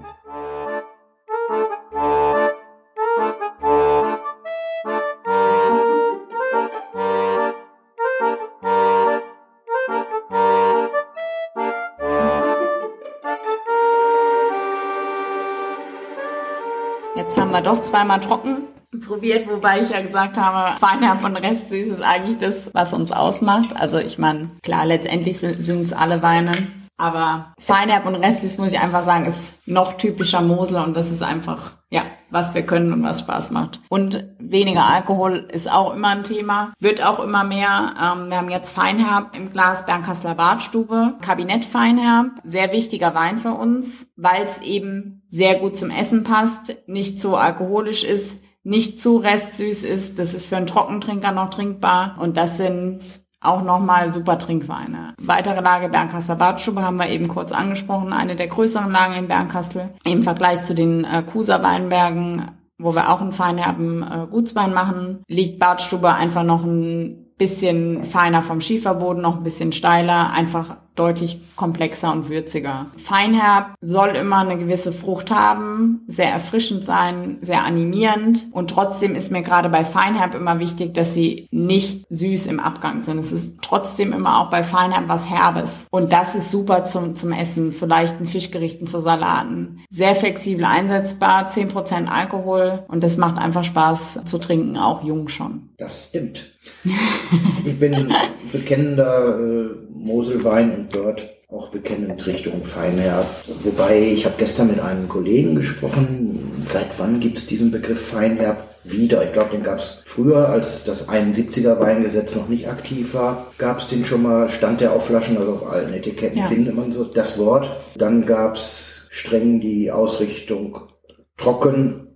Jetzt haben wir doch zweimal trocken probiert, wobei ich ja gesagt habe, Feinherb und Restsüß ist eigentlich das, was uns ausmacht. Also ich meine, klar, letztendlich sind es alle Weine. Aber Feinherb und Restsüß, muss ich einfach sagen, ist noch typischer Mosel und das ist einfach, ja, was wir können und was Spaß macht. Und weniger Alkohol ist auch immer ein Thema, wird auch immer mehr. Ähm, wir haben jetzt Feinherb im Glas Bernkasseler Badstube, Kabinett Feinherb, sehr wichtiger Wein für uns, weil es eben sehr gut zum Essen passt, nicht so alkoholisch ist, nicht zu restsüß ist. Das ist für einen Trockentrinker noch trinkbar. Und das sind auch nochmal super Trinkweine. Weitere Lage Bernkastel Badstube haben wir eben kurz angesprochen, eine der größeren Lagen in Bernkastel. Im Vergleich zu den äh, Kuser Weinbergen, wo wir auch einen feinherben äh, Gutswein machen, liegt Badstube einfach noch ein bisschen feiner vom Schieferboden, noch ein bisschen steiler, einfach deutlich komplexer und würziger. Feinherb soll immer eine gewisse Frucht haben, sehr erfrischend sein, sehr animierend und trotzdem ist mir gerade bei Feinherb immer wichtig, dass sie nicht süß im Abgang sind. Es ist trotzdem immer auch bei Feinherb was Herbes und das ist super zum, zum Essen, zu leichten Fischgerichten, zu Salaten. Sehr flexibel einsetzbar, 10% Alkohol und das macht einfach Spaß zu trinken, auch jung schon. Das stimmt. ich bin bekennender äh, Moselwein und dort auch bekennend Richtung Feinherb. Wobei, ich habe gestern mit einem Kollegen gesprochen, seit wann gibt es diesen Begriff Feinherb wieder? Ich glaube, den gab es früher, als das 71er Weingesetz noch nicht aktiv war, gab es den schon mal, stand der auf Flaschen, also auf allen Etiketten ja. findet man so das Wort. Dann gab es streng die Ausrichtung trocken,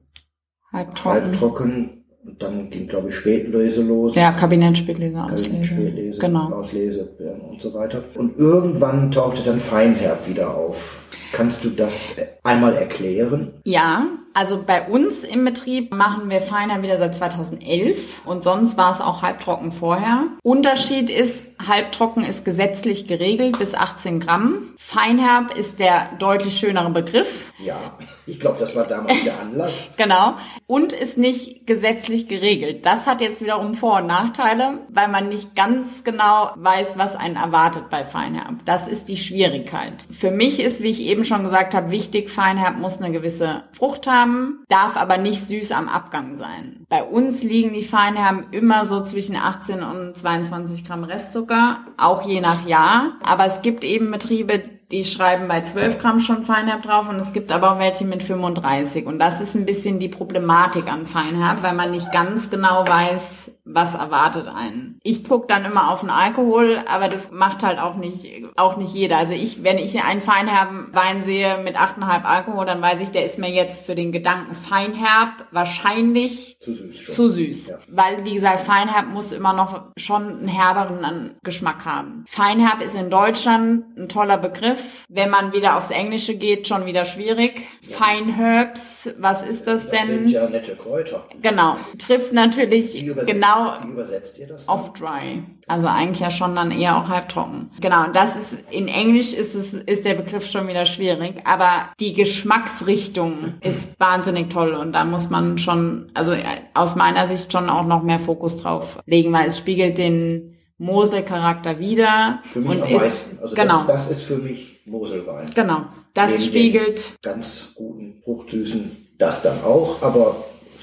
halbtrocken, halbtrocken und dann ging, glaube ich, Spätlese los. Ja, Kabinett Spätlese, Auslese. Spätlese, genau. Auslese und so weiter. Und irgendwann tauchte dann Feinherb wieder auf. Kannst du das einmal erklären? Ja, also bei uns im Betrieb machen wir Feiner wieder seit 2011 und sonst war es auch halbtrocken vorher. Unterschied ist, halbtrocken ist gesetzlich geregelt bis 18 Gramm. Feinherb ist der deutlich schönere Begriff. Ja, ich glaube, das war damals der Anlass. genau. Und ist nicht gesetzlich geregelt. Das hat jetzt wiederum Vor- und Nachteile, weil man nicht ganz genau weiß, was einen erwartet bei Feinherb. Das ist die Schwierigkeit. Für mich ist, wie ich eben schon gesagt habe, wichtig, Feinherb muss eine gewisse Frucht haben Feinherben, darf aber nicht süß am Abgang sein. Bei uns liegen die Feinherben immer so zwischen 18 und 22 Gramm Restzucker, auch je nach Jahr. Aber es gibt eben Betriebe, die schreiben bei 12 Gramm schon Feinherb drauf und es gibt aber auch welche mit 35. Und das ist ein bisschen die Problematik an Feinherb, weil man nicht ganz genau weiß, was erwartet einen. Ich gucke dann immer auf den Alkohol, aber das macht halt auch nicht, auch nicht jeder. Also ich, wenn ich einen Feinherben Wein sehe mit 8,5 Alkohol, dann weiß ich, der ist mir jetzt für den Gedanken Feinherb wahrscheinlich zu süß. Schon. Zu süß. Ja. Weil, wie gesagt, Feinherb muss immer noch schon einen herberen Geschmack haben. Feinherb ist in Deutschland ein toller Begriff. Wenn man wieder aufs Englische geht, schon wieder schwierig. Ja. Feinherbs, was ist das, das denn? Sind ja nette Kräuter. Genau. Trifft natürlich genau genau. Wie übersetzt ihr das? Off-dry. Also eigentlich ja schon dann eher auch halbtrocken. Genau, das ist, in Englisch ist es, ist der Begriff schon wieder schwierig, aber die Geschmacksrichtung ist wahnsinnig toll und da muss man schon, also äh, aus meiner Sicht schon auch noch mehr Fokus drauf legen, weil es spiegelt den Mosel-Charakter wieder. Für mich und am ist, meisten. Also genau. Das, das ist für mich Moselwein. Genau. Das Neben spiegelt. Ganz guten, fruchtsüßen, das dann auch, aber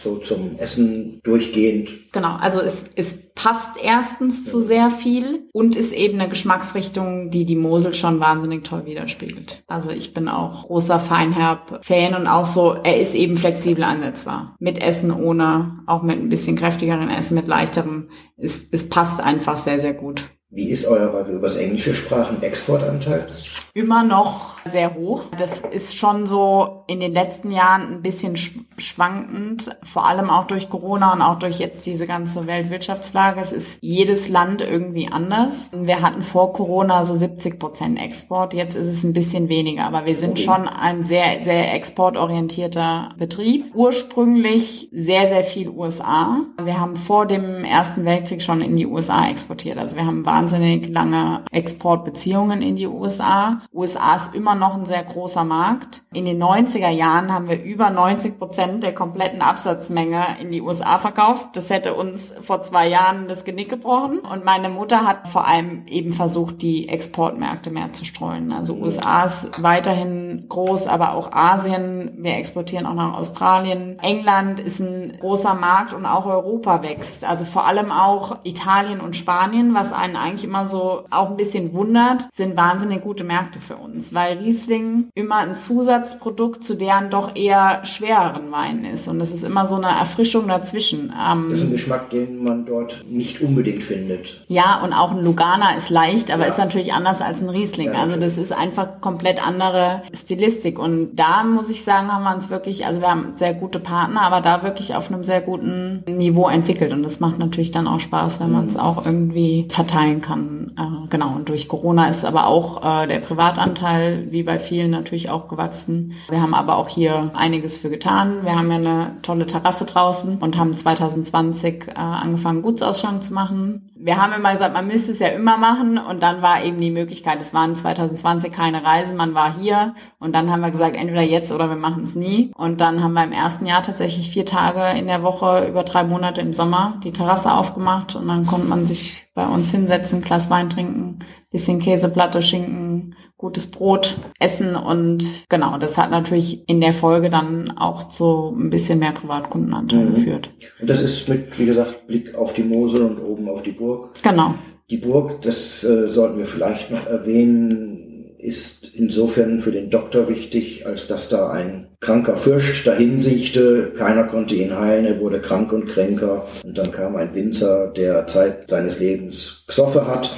so zum Essen durchgehend. Genau, also es, es passt erstens zu sehr viel und ist eben eine Geschmacksrichtung, die die Mosel schon wahnsinnig toll widerspiegelt. Also ich bin auch großer Feinherb-Fan und auch so, er ist eben flexibel ansetzbar. Mit Essen, ohne, auch mit ein bisschen kräftigeren Essen, mit leichterem. Es, es passt einfach sehr, sehr gut. Wie ist euer, weil wir über das Englische sprachen, Exportanteil? Immer noch sehr hoch. Das ist schon so in den letzten Jahren ein bisschen schwankend, vor allem auch durch Corona und auch durch jetzt diese ganze Weltwirtschaftslage. Es ist jedes Land irgendwie anders. Wir hatten vor Corona so 70 Prozent Export, jetzt ist es ein bisschen weniger, aber wir sind schon ein sehr, sehr exportorientierter Betrieb. Ursprünglich sehr, sehr viel USA. Wir haben vor dem Ersten Weltkrieg schon in die USA exportiert. Also wir haben wahnsinnig lange Exportbeziehungen in die USA. USA ist immer noch ein sehr großer Markt. In den 90er Jahren haben wir über 90 Prozent der kompletten Absatzmenge in die USA verkauft. Das hätte uns vor zwei Jahren das Genick gebrochen. Und meine Mutter hat vor allem eben versucht, die Exportmärkte mehr zu streuen. Also USA ist weiterhin groß, aber auch Asien. Wir exportieren auch nach Australien. England ist ein großer Markt und auch Europa wächst. Also vor allem auch Italien und Spanien, was einen eigentlich immer so auch ein bisschen wundert, sind wahnsinnig gute Märkte für uns, weil Riesling immer ein Zusatzprodukt zu deren doch eher schwereren Weinen ist. Und es ist immer so eine Erfrischung dazwischen. Ähm, das ist ein Geschmack, den man dort nicht unbedingt findet. Ja, und auch ein Lugana ist leicht, aber ja. ist natürlich anders als ein Riesling. Ja, also das ist einfach komplett andere Stilistik. Und da muss ich sagen, haben wir uns wirklich, also wir haben sehr gute Partner, aber da wirklich auf einem sehr guten Niveau entwickelt. Und das macht natürlich dann auch Spaß, wenn man es auch irgendwie verteilen kann. Äh, genau. Und durch Corona ist aber auch äh, der Privatanteil, wie bei vielen, natürlich auch gewachsen. Wir haben aber auch hier einiges für getan. Wir haben ja eine tolle Terrasse draußen und haben 2020 äh, angefangen, Gutsausschank zu machen wir haben immer gesagt, man müsste es ja immer machen und dann war eben die Möglichkeit, es waren 2020 keine Reisen, man war hier und dann haben wir gesagt, entweder jetzt oder wir machen es nie. Und dann haben wir im ersten Jahr tatsächlich vier Tage in der Woche über drei Monate im Sommer die Terrasse aufgemacht und dann konnte man sich bei uns hinsetzen, Glas Wein trinken, bisschen Käseplatte, Schinken, gutes Brot essen und genau, das hat natürlich in der Folge dann auch zu ein bisschen mehr Privatkundenanteil mhm. geführt. Und das ist mit, wie gesagt, Blick auf die Mosel und oben auf die Burg. Genau. Die Burg, das äh, sollten wir vielleicht noch erwähnen, ist insofern für den Doktor wichtig, als dass da ein kranker Fürst dahin sichte, keiner konnte ihn heilen, er wurde krank und kränker und dann kam ein Winzer, der Zeit seines Lebens Xoffe hat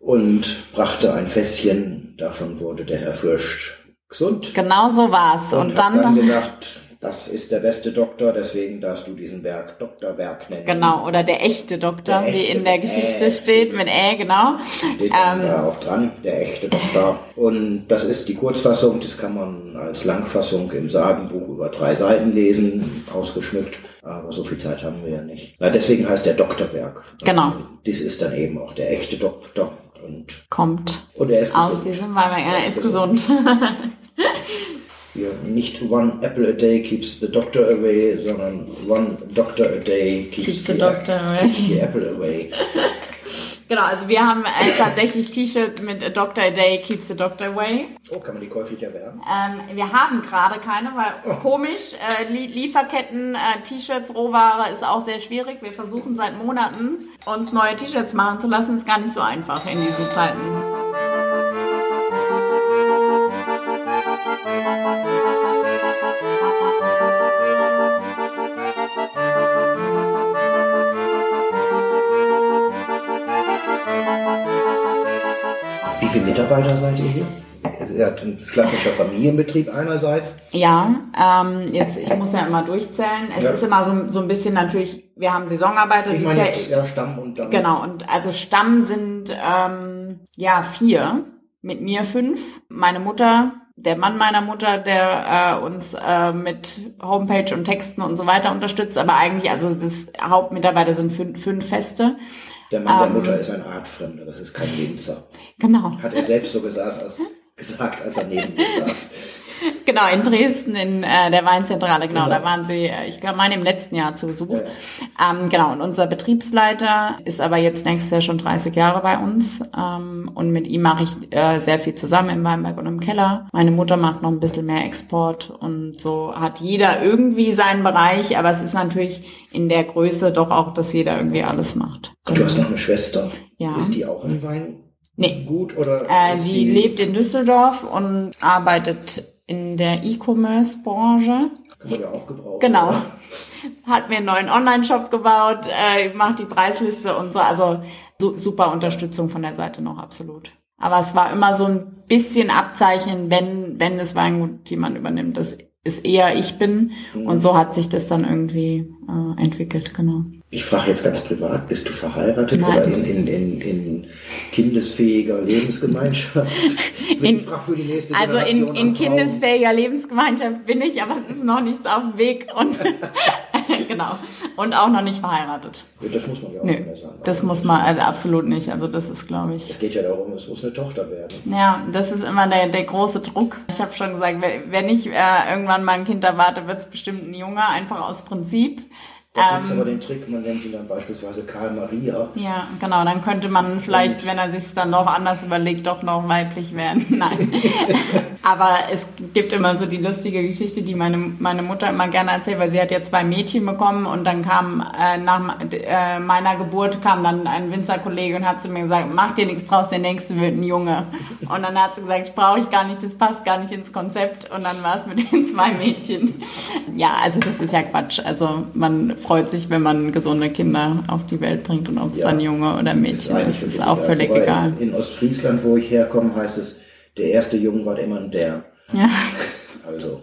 und brachte ein Fässchen. Davon wurde der Herr Fürst gesund. Genau so war's. Und, und dann, dann gesagt, das ist der beste Doktor, deswegen darfst du diesen Berg Doktorberg nennen. Genau, oder der echte Doktor, der wie echte, in der Geschichte äh, steht, mit Ä, genau. Steht ähm, da auch dran, der echte Doktor. Und das ist die Kurzfassung, das kann man als Langfassung im Sagenbuch über drei Seiten lesen, ausgeschmückt. Aber so viel Zeit haben wir ja nicht. Na, deswegen heißt der Doktorberg. Genau. Und dies ist dann eben auch der echte Doktor und kommt und er ist aus diesem, weil er ist gesund. Hier nicht one apple a day keeps the doctor away, sondern one doctor a day keeps, keeps the, the, doctor away. keeps the apple away. Genau, also wir haben äh, tatsächlich T-Shirt mit A Doctor a Day Keeps the Doctor Away. Oh, kann man die käuflich erwerben? Ähm, wir haben gerade keine, weil oh. komisch, äh, Lieferketten, äh, T-Shirts, Rohware ist auch sehr schwierig. Wir versuchen seit Monaten, uns neue T-Shirts machen zu lassen. Ist gar nicht so einfach in diesen Zeiten. Mitarbeiter seid ihr hier? Habt ein klassischer Familienbetrieb einerseits. Ja, ähm, jetzt, ich muss ja immer durchzählen. Es ja. ist immer so, so ein bisschen natürlich, wir haben Saisonarbeiter. Ich meine, ja, Stamm und dann. Genau, und also Stamm sind, ähm, ja, vier. Mit mir fünf. Meine Mutter, der Mann meiner Mutter, der äh, uns äh, mit Homepage und Texten und so weiter unterstützt. Aber eigentlich, also das Hauptmitarbeiter sind fünf, fünf Feste. Der Mann der ähm, Mutter ist ein Artfremder, das ist kein Winzer. Genau. Hat er selbst so gesagt, als, gesagt, als er neben mir saß. Genau, in Dresden, in äh, der Weinzentrale, genau, genau. da waren sie, äh, ich glaube, meine im letzten Jahr zu Besuch. Ja. Ähm, genau, und unser Betriebsleiter ist aber jetzt nächstes Jahr schon 30 Jahre bei uns. Ähm, und mit ihm mache ich äh, sehr viel zusammen im Weinberg und im Keller. Meine Mutter macht noch ein bisschen mehr Export und so hat jeder irgendwie seinen Bereich, aber es ist natürlich in der Größe doch auch, dass jeder irgendwie alles macht. Und du hast noch eine Schwester. Ja. Ist die auch im Wein? Nee. Gut oder? Äh, die, die lebt in Düsseldorf und arbeitet in der E-Commerce-Branche. Kann man ja auch gebrauchen. Genau. Hat mir einen neuen Online-Shop gebaut, äh, macht die Preisliste und so. Also so, super Unterstützung von der Seite noch, absolut. Aber es war immer so ein bisschen Abzeichen, wenn, wenn das Weingut jemand übernimmt, dass es eher ich bin. Mhm. Und so hat sich das dann irgendwie äh, entwickelt, genau. Ich frage jetzt ganz privat, bist du verheiratet Nein. oder in, in, in, in kindesfähiger Lebensgemeinschaft? in, für die nächste also in, in kindesfähiger Lebensgemeinschaft bin ich, aber es ist noch nichts auf dem Weg. Und genau. Und auch noch nicht verheiratet. Das muss man ja auch Nö, nicht mehr sagen. das muss man also absolut nicht. Also das ist, glaube ich. Es geht ja darum, es muss eine Tochter werden. Ja, das ist immer der, der große Druck. Ich habe schon gesagt, wenn wenn ich äh, irgendwann mal ein Kind erwarte, wird es bestimmt ein Junge, einfach aus Prinzip. Da gibt es Ähm, aber den Trick, man nennt ihn dann beispielsweise Karl Maria. Ja, genau. Dann könnte man vielleicht, wenn er sich dann doch anders überlegt, doch noch weiblich werden. Nein. Aber es gibt immer so die lustige Geschichte, die meine, meine Mutter immer gerne erzählt, weil sie hat ja zwei Mädchen bekommen und dann kam äh, nach äh, meiner Geburt kam dann ein Winzerkollege und hat zu mir gesagt, mach dir nichts draus, der nächste wird ein Junge. Und dann hat sie gesagt, brauche ich gar nicht, das passt gar nicht ins Konzept. Und dann war es mit den zwei Mädchen. Ja, also das ist ja Quatsch. Also man freut sich, wenn man gesunde Kinder auf die Welt bringt und ob es Ja. dann Junge oder Mädchen eigentlich ist, ist auch völlig Wobei egal. In, Ostfriesland, wo ich herkomme, heißt es, der erste Junge war immer der. Ja. Also,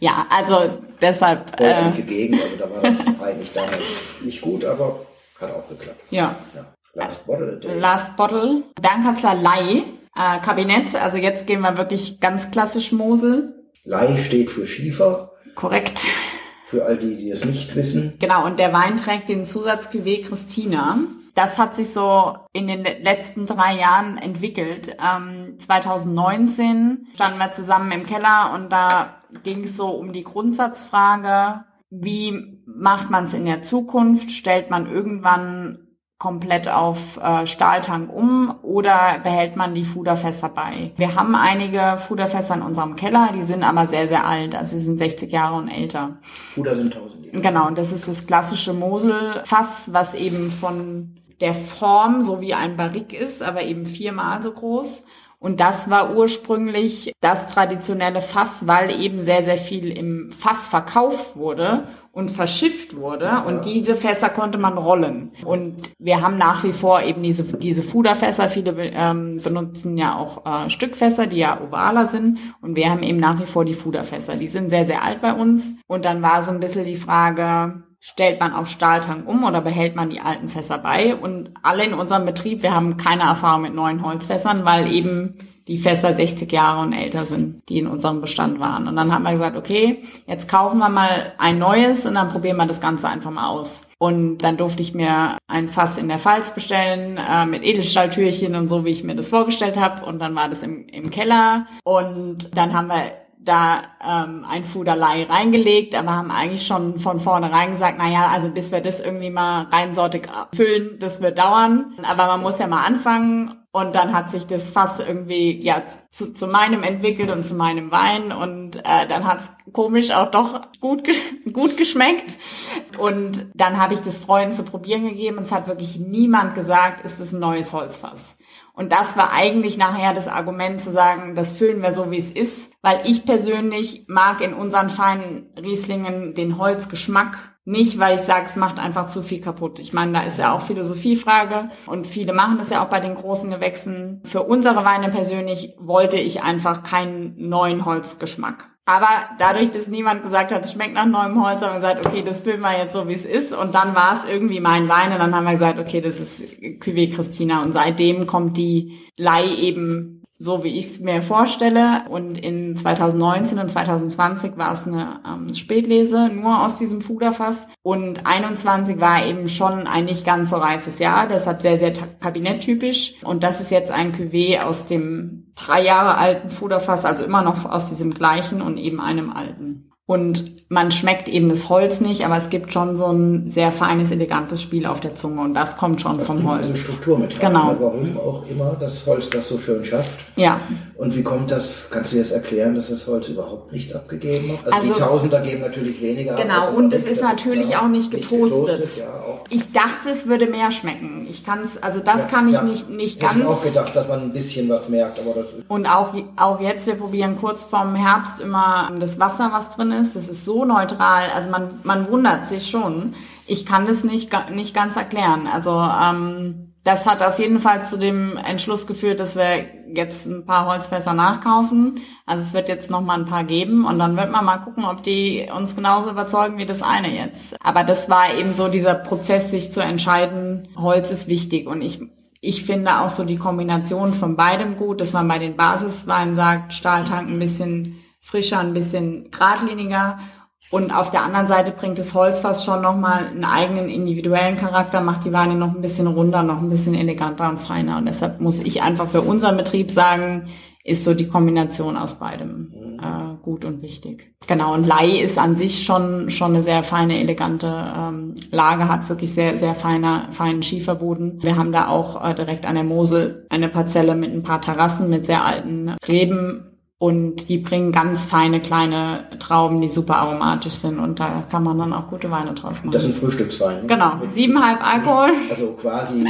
Ja, also deshalb, äh, Gegend, also da war das eigentlich damals nicht gut, aber hat auch geklappt. ja. Ja. Last Bottle Day. Last Bottle, Bernkastler Leih, äh, Kabinett. Also jetzt gehen wir wirklich ganz klassisch Mosel. Lei steht für Schiefer, Korrekt. Für all die, die es nicht wissen. Genau, und der Wein trägt den Zusatz Cuvée Christina. Das hat sich so in den le- letzten drei Jahren entwickelt. Ähm, 2019 standen wir zusammen im Keller und da ging es so um die Grundsatzfrage, wie macht man es in der Zukunft? Stellt man irgendwann komplett auf äh, Stahltank um oder behält man die Fuderfässer bei? Wir haben einige Fuderfässer in unserem Keller, die sind aber sehr, sehr alt, also sie sind 60 Jahre und älter. Fuder sind tausend Jahre. Genau, und das ist das klassische Moselfass, was eben von der Form so wie ein Barrik ist, aber eben viermal so groß. Und das war ursprünglich das traditionelle Fass, weil eben sehr, sehr viel im Fass verkauft wurde und verschifft wurde. Und diese Fässer konnte man rollen. Und wir haben nach wie vor eben diese, diese Fuderfässer. Viele ähm, benutzen ja auch äh, Stückfässer, die ja ovaler sind. Und wir haben eben nach wie vor die Fuderfässer. Die sind sehr, sehr alt bei uns. Und dann war so ein bisschen die Frage, stellt man auf Stahltank um oder behält man die alten Fässer bei? Und alle in unserem Betrieb, wir haben keine Erfahrung mit neuen Holzfässern, weil eben die Fässer 60 Jahre und älter sind, die in unserem Bestand waren. Und dann haben wir gesagt, okay, jetzt kaufen wir mal ein neues und dann probieren wir das Ganze einfach mal aus. Und dann durfte ich mir ein Fass in der Pfalz bestellen äh, mit Edelstahltürchen und so, wie ich mir das vorgestellt habe. Und dann war das im, im Keller. Und dann haben wir da ähm, ein Fuderlei reingelegt, aber haben eigentlich schon von vornherein gesagt, na ja, also bis wir das irgendwie mal reinsortig füllen, das wird dauern. Aber man muss ja mal anfangen. Und dann hat sich das Fass irgendwie ja zu, zu meinem entwickelt und zu meinem Wein und äh, dann hat's komisch auch doch gut ge gut geschmeckt und dann habe ich das Freunden zu probieren gegeben und es hat wirklich niemand gesagt, ist es ein neues Holzfass. Und das war eigentlich nachher das Argument zu sagen, das füllen wir so, wie es ist, weil ich persönlich mag in unseren feinen Rieslingen den Holzgeschmack nicht, weil ich sage, es macht einfach zu viel kaputt. Ich meine, da ist ja auch Philosophiefrage und viele machen das ja auch bei den großen Gewächsen. Für unsere Weine persönlich wollte ich einfach keinen neuen Holzgeschmack. Aber dadurch, dass niemand gesagt hat, es schmeckt nach neuem Holz, haben wir gesagt, okay, das filmen wir jetzt so, wie es ist. Und dann war es irgendwie mein Wein und dann haben wir gesagt, okay, das ist Cuvée Christina. Und seitdem kommt die Leih eben so, wie ich es mir vorstelle. Und in 2019 und 2020 war es eine ähm, Spätlese, nur aus diesem Fuderfass. Und 21 war eben schon ein nicht ganz so reifes Jahr, deshalb sehr, sehr kabinetttypisch. Und das ist jetzt ein Cuvée aus dem drei Jahre alten Fuderfass, also immer noch aus diesem gleichen und eben einem alten. Und man schmeckt eben das Holz nicht, aber es gibt schon so ein sehr feines, elegantes Spiel auf der Zunge und das kommt schon vom Also Holz. Struktur mit rein. Genau. Warum auch immer das Holz das so schön schafft. Ja, Und wie kommt das, kannst du jetzt erklären, dass das Holz überhaupt nichts abgegeben hat? Also, Also- die Tausender geben natürlich weniger Genau, und es ist das natürlich auch nicht getoastet. ja, auch. ich dachte, es würde mehr schmecken. Ich kann es, also das Ja, kann ich nicht, nicht Hätte ich auch ganz. gedacht, dass man ein bisschen was merkt, aber das ist Und auch, auch jetzt, wir probieren kurz vorm Herbst immer das Wasser, was drin ist. Das ist so neutral. Also man, man wundert sich schon. Ich kann das nicht, nicht ganz erklären. Also ähm, das hat auf jeden Fall zu dem Entschluss geführt, dass wir jetzt ein paar Holzfässer nachkaufen. Also es wird jetzt noch mal ein paar geben und dann wird man mal gucken, ob die uns genauso überzeugen wie das eine jetzt. Aber das war eben so dieser Prozess, sich zu entscheiden, Holz ist wichtig und ich ich finde auch so die Kombination von beidem gut, dass man bei den Basisweinen sagt, Stahltank ein bisschen frischer, ein bisschen geradliniger Und auf der anderen Seite bringt das Holzfass schon nochmal einen eigenen individuellen Charakter, macht die Weine noch ein bisschen runder, noch ein bisschen eleganter und feiner. Und deshalb muss ich einfach für unseren Betrieb sagen, ist so die Kombination aus beidem äh, gut und wichtig. Genau, und Lai ist an sich schon schon eine sehr feine, elegante ähm, Lage, hat wirklich sehr, sehr feiner, feinen Schieferboden. Wir haben da auch äh, direkt an der Mosel eine Parzelle mit ein paar Terrassen, mit sehr alten Reben und die bringen ganz feine kleine Trauben, die super aromatisch sind und da kann man dann auch gute Weine draus machen. Das sind Frühstücksweine. Genau, siebenhalb Alkohol. Also quasi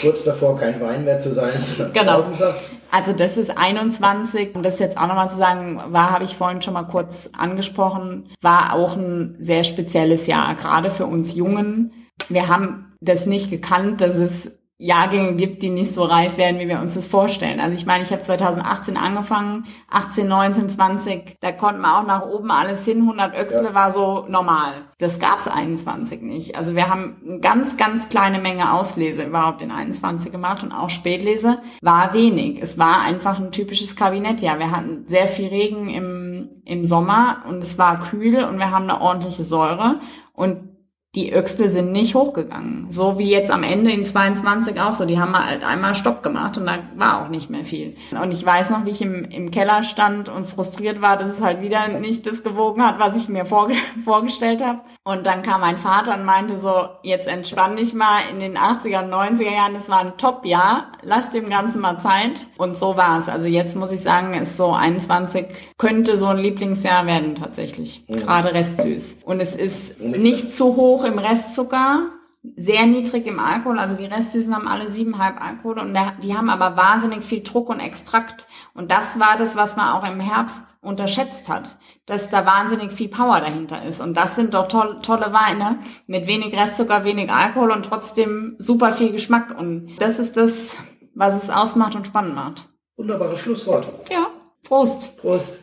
kurz davor kein Wein mehr zu sein, sondern Genau. Traubensaft. Also das ist 21, um das jetzt auch nochmal zu sagen, war, habe ich vorhin schon mal kurz angesprochen, war auch ein sehr spezielles Jahr, gerade für uns Jungen. Wir haben das nicht gekannt, dass es Jahrgänge gibt, die nicht so reif werden, wie wir uns das vorstellen. Also ich meine, ich habe 2018 angefangen, 18, 19, 20, da konnte man auch nach oben alles hin, 100 Öchsle Ja. war so normal. Das gab's 21 nicht. Also wir haben eine ganz, ganz kleine Menge Auslese überhaupt in 21 gemacht und auch Spätlese war wenig. Es war einfach ein typisches Kabinettjahr. Wir hatten sehr viel Regen im, im Sommer und es war kühl und wir haben eine ordentliche Säure und die Öchsle sind nicht hochgegangen. So wie jetzt am Ende in 22 auch so. Die haben halt einmal Stopp gemacht und da war auch nicht mehr viel. Und ich weiß noch, wie ich im, im Keller stand und frustriert war, dass es halt wieder nicht das gewogen hat, was ich mir vorge vorgestellt habe. Und dann kam mein Vater und meinte so, jetzt entspann dich mal in den 80er und 90er Jahren, das war ein Top-Jahr, lass dem Ganzen mal Zeit. Und so war es. Also jetzt muss ich sagen, ist so 21, könnte so ein Lieblingsjahr werden tatsächlich. Gerade restsüß. Und es ist nicht zu hoch im Restzucker, sehr niedrig im Alkohol. Also die Restsüßen haben alle siebenhalb Alkohol und die haben aber wahnsinnig viel Druck und Extrakt. Und das war das, was man auch im Herbst unterschätzt hat, dass da wahnsinnig viel Power dahinter ist. Und das sind doch toll, tolle Weine mit wenig Restzucker, wenig Alkohol und trotzdem super viel Geschmack. Und das ist das, was es ausmacht und spannend macht. Wunderbares Schlusswort. Ja, Prost. Prost.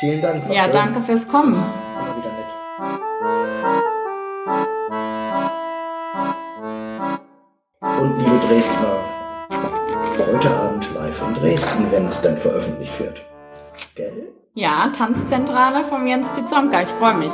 Vielen Dank. Ja, danke fürs Kommen. Und liebe Dresdner, heute Abend live in Dresden, wenn es dann veröffentlicht wird. Gell? Ja, Tanzzentrale von Jens Pizonka. Ich freue mich.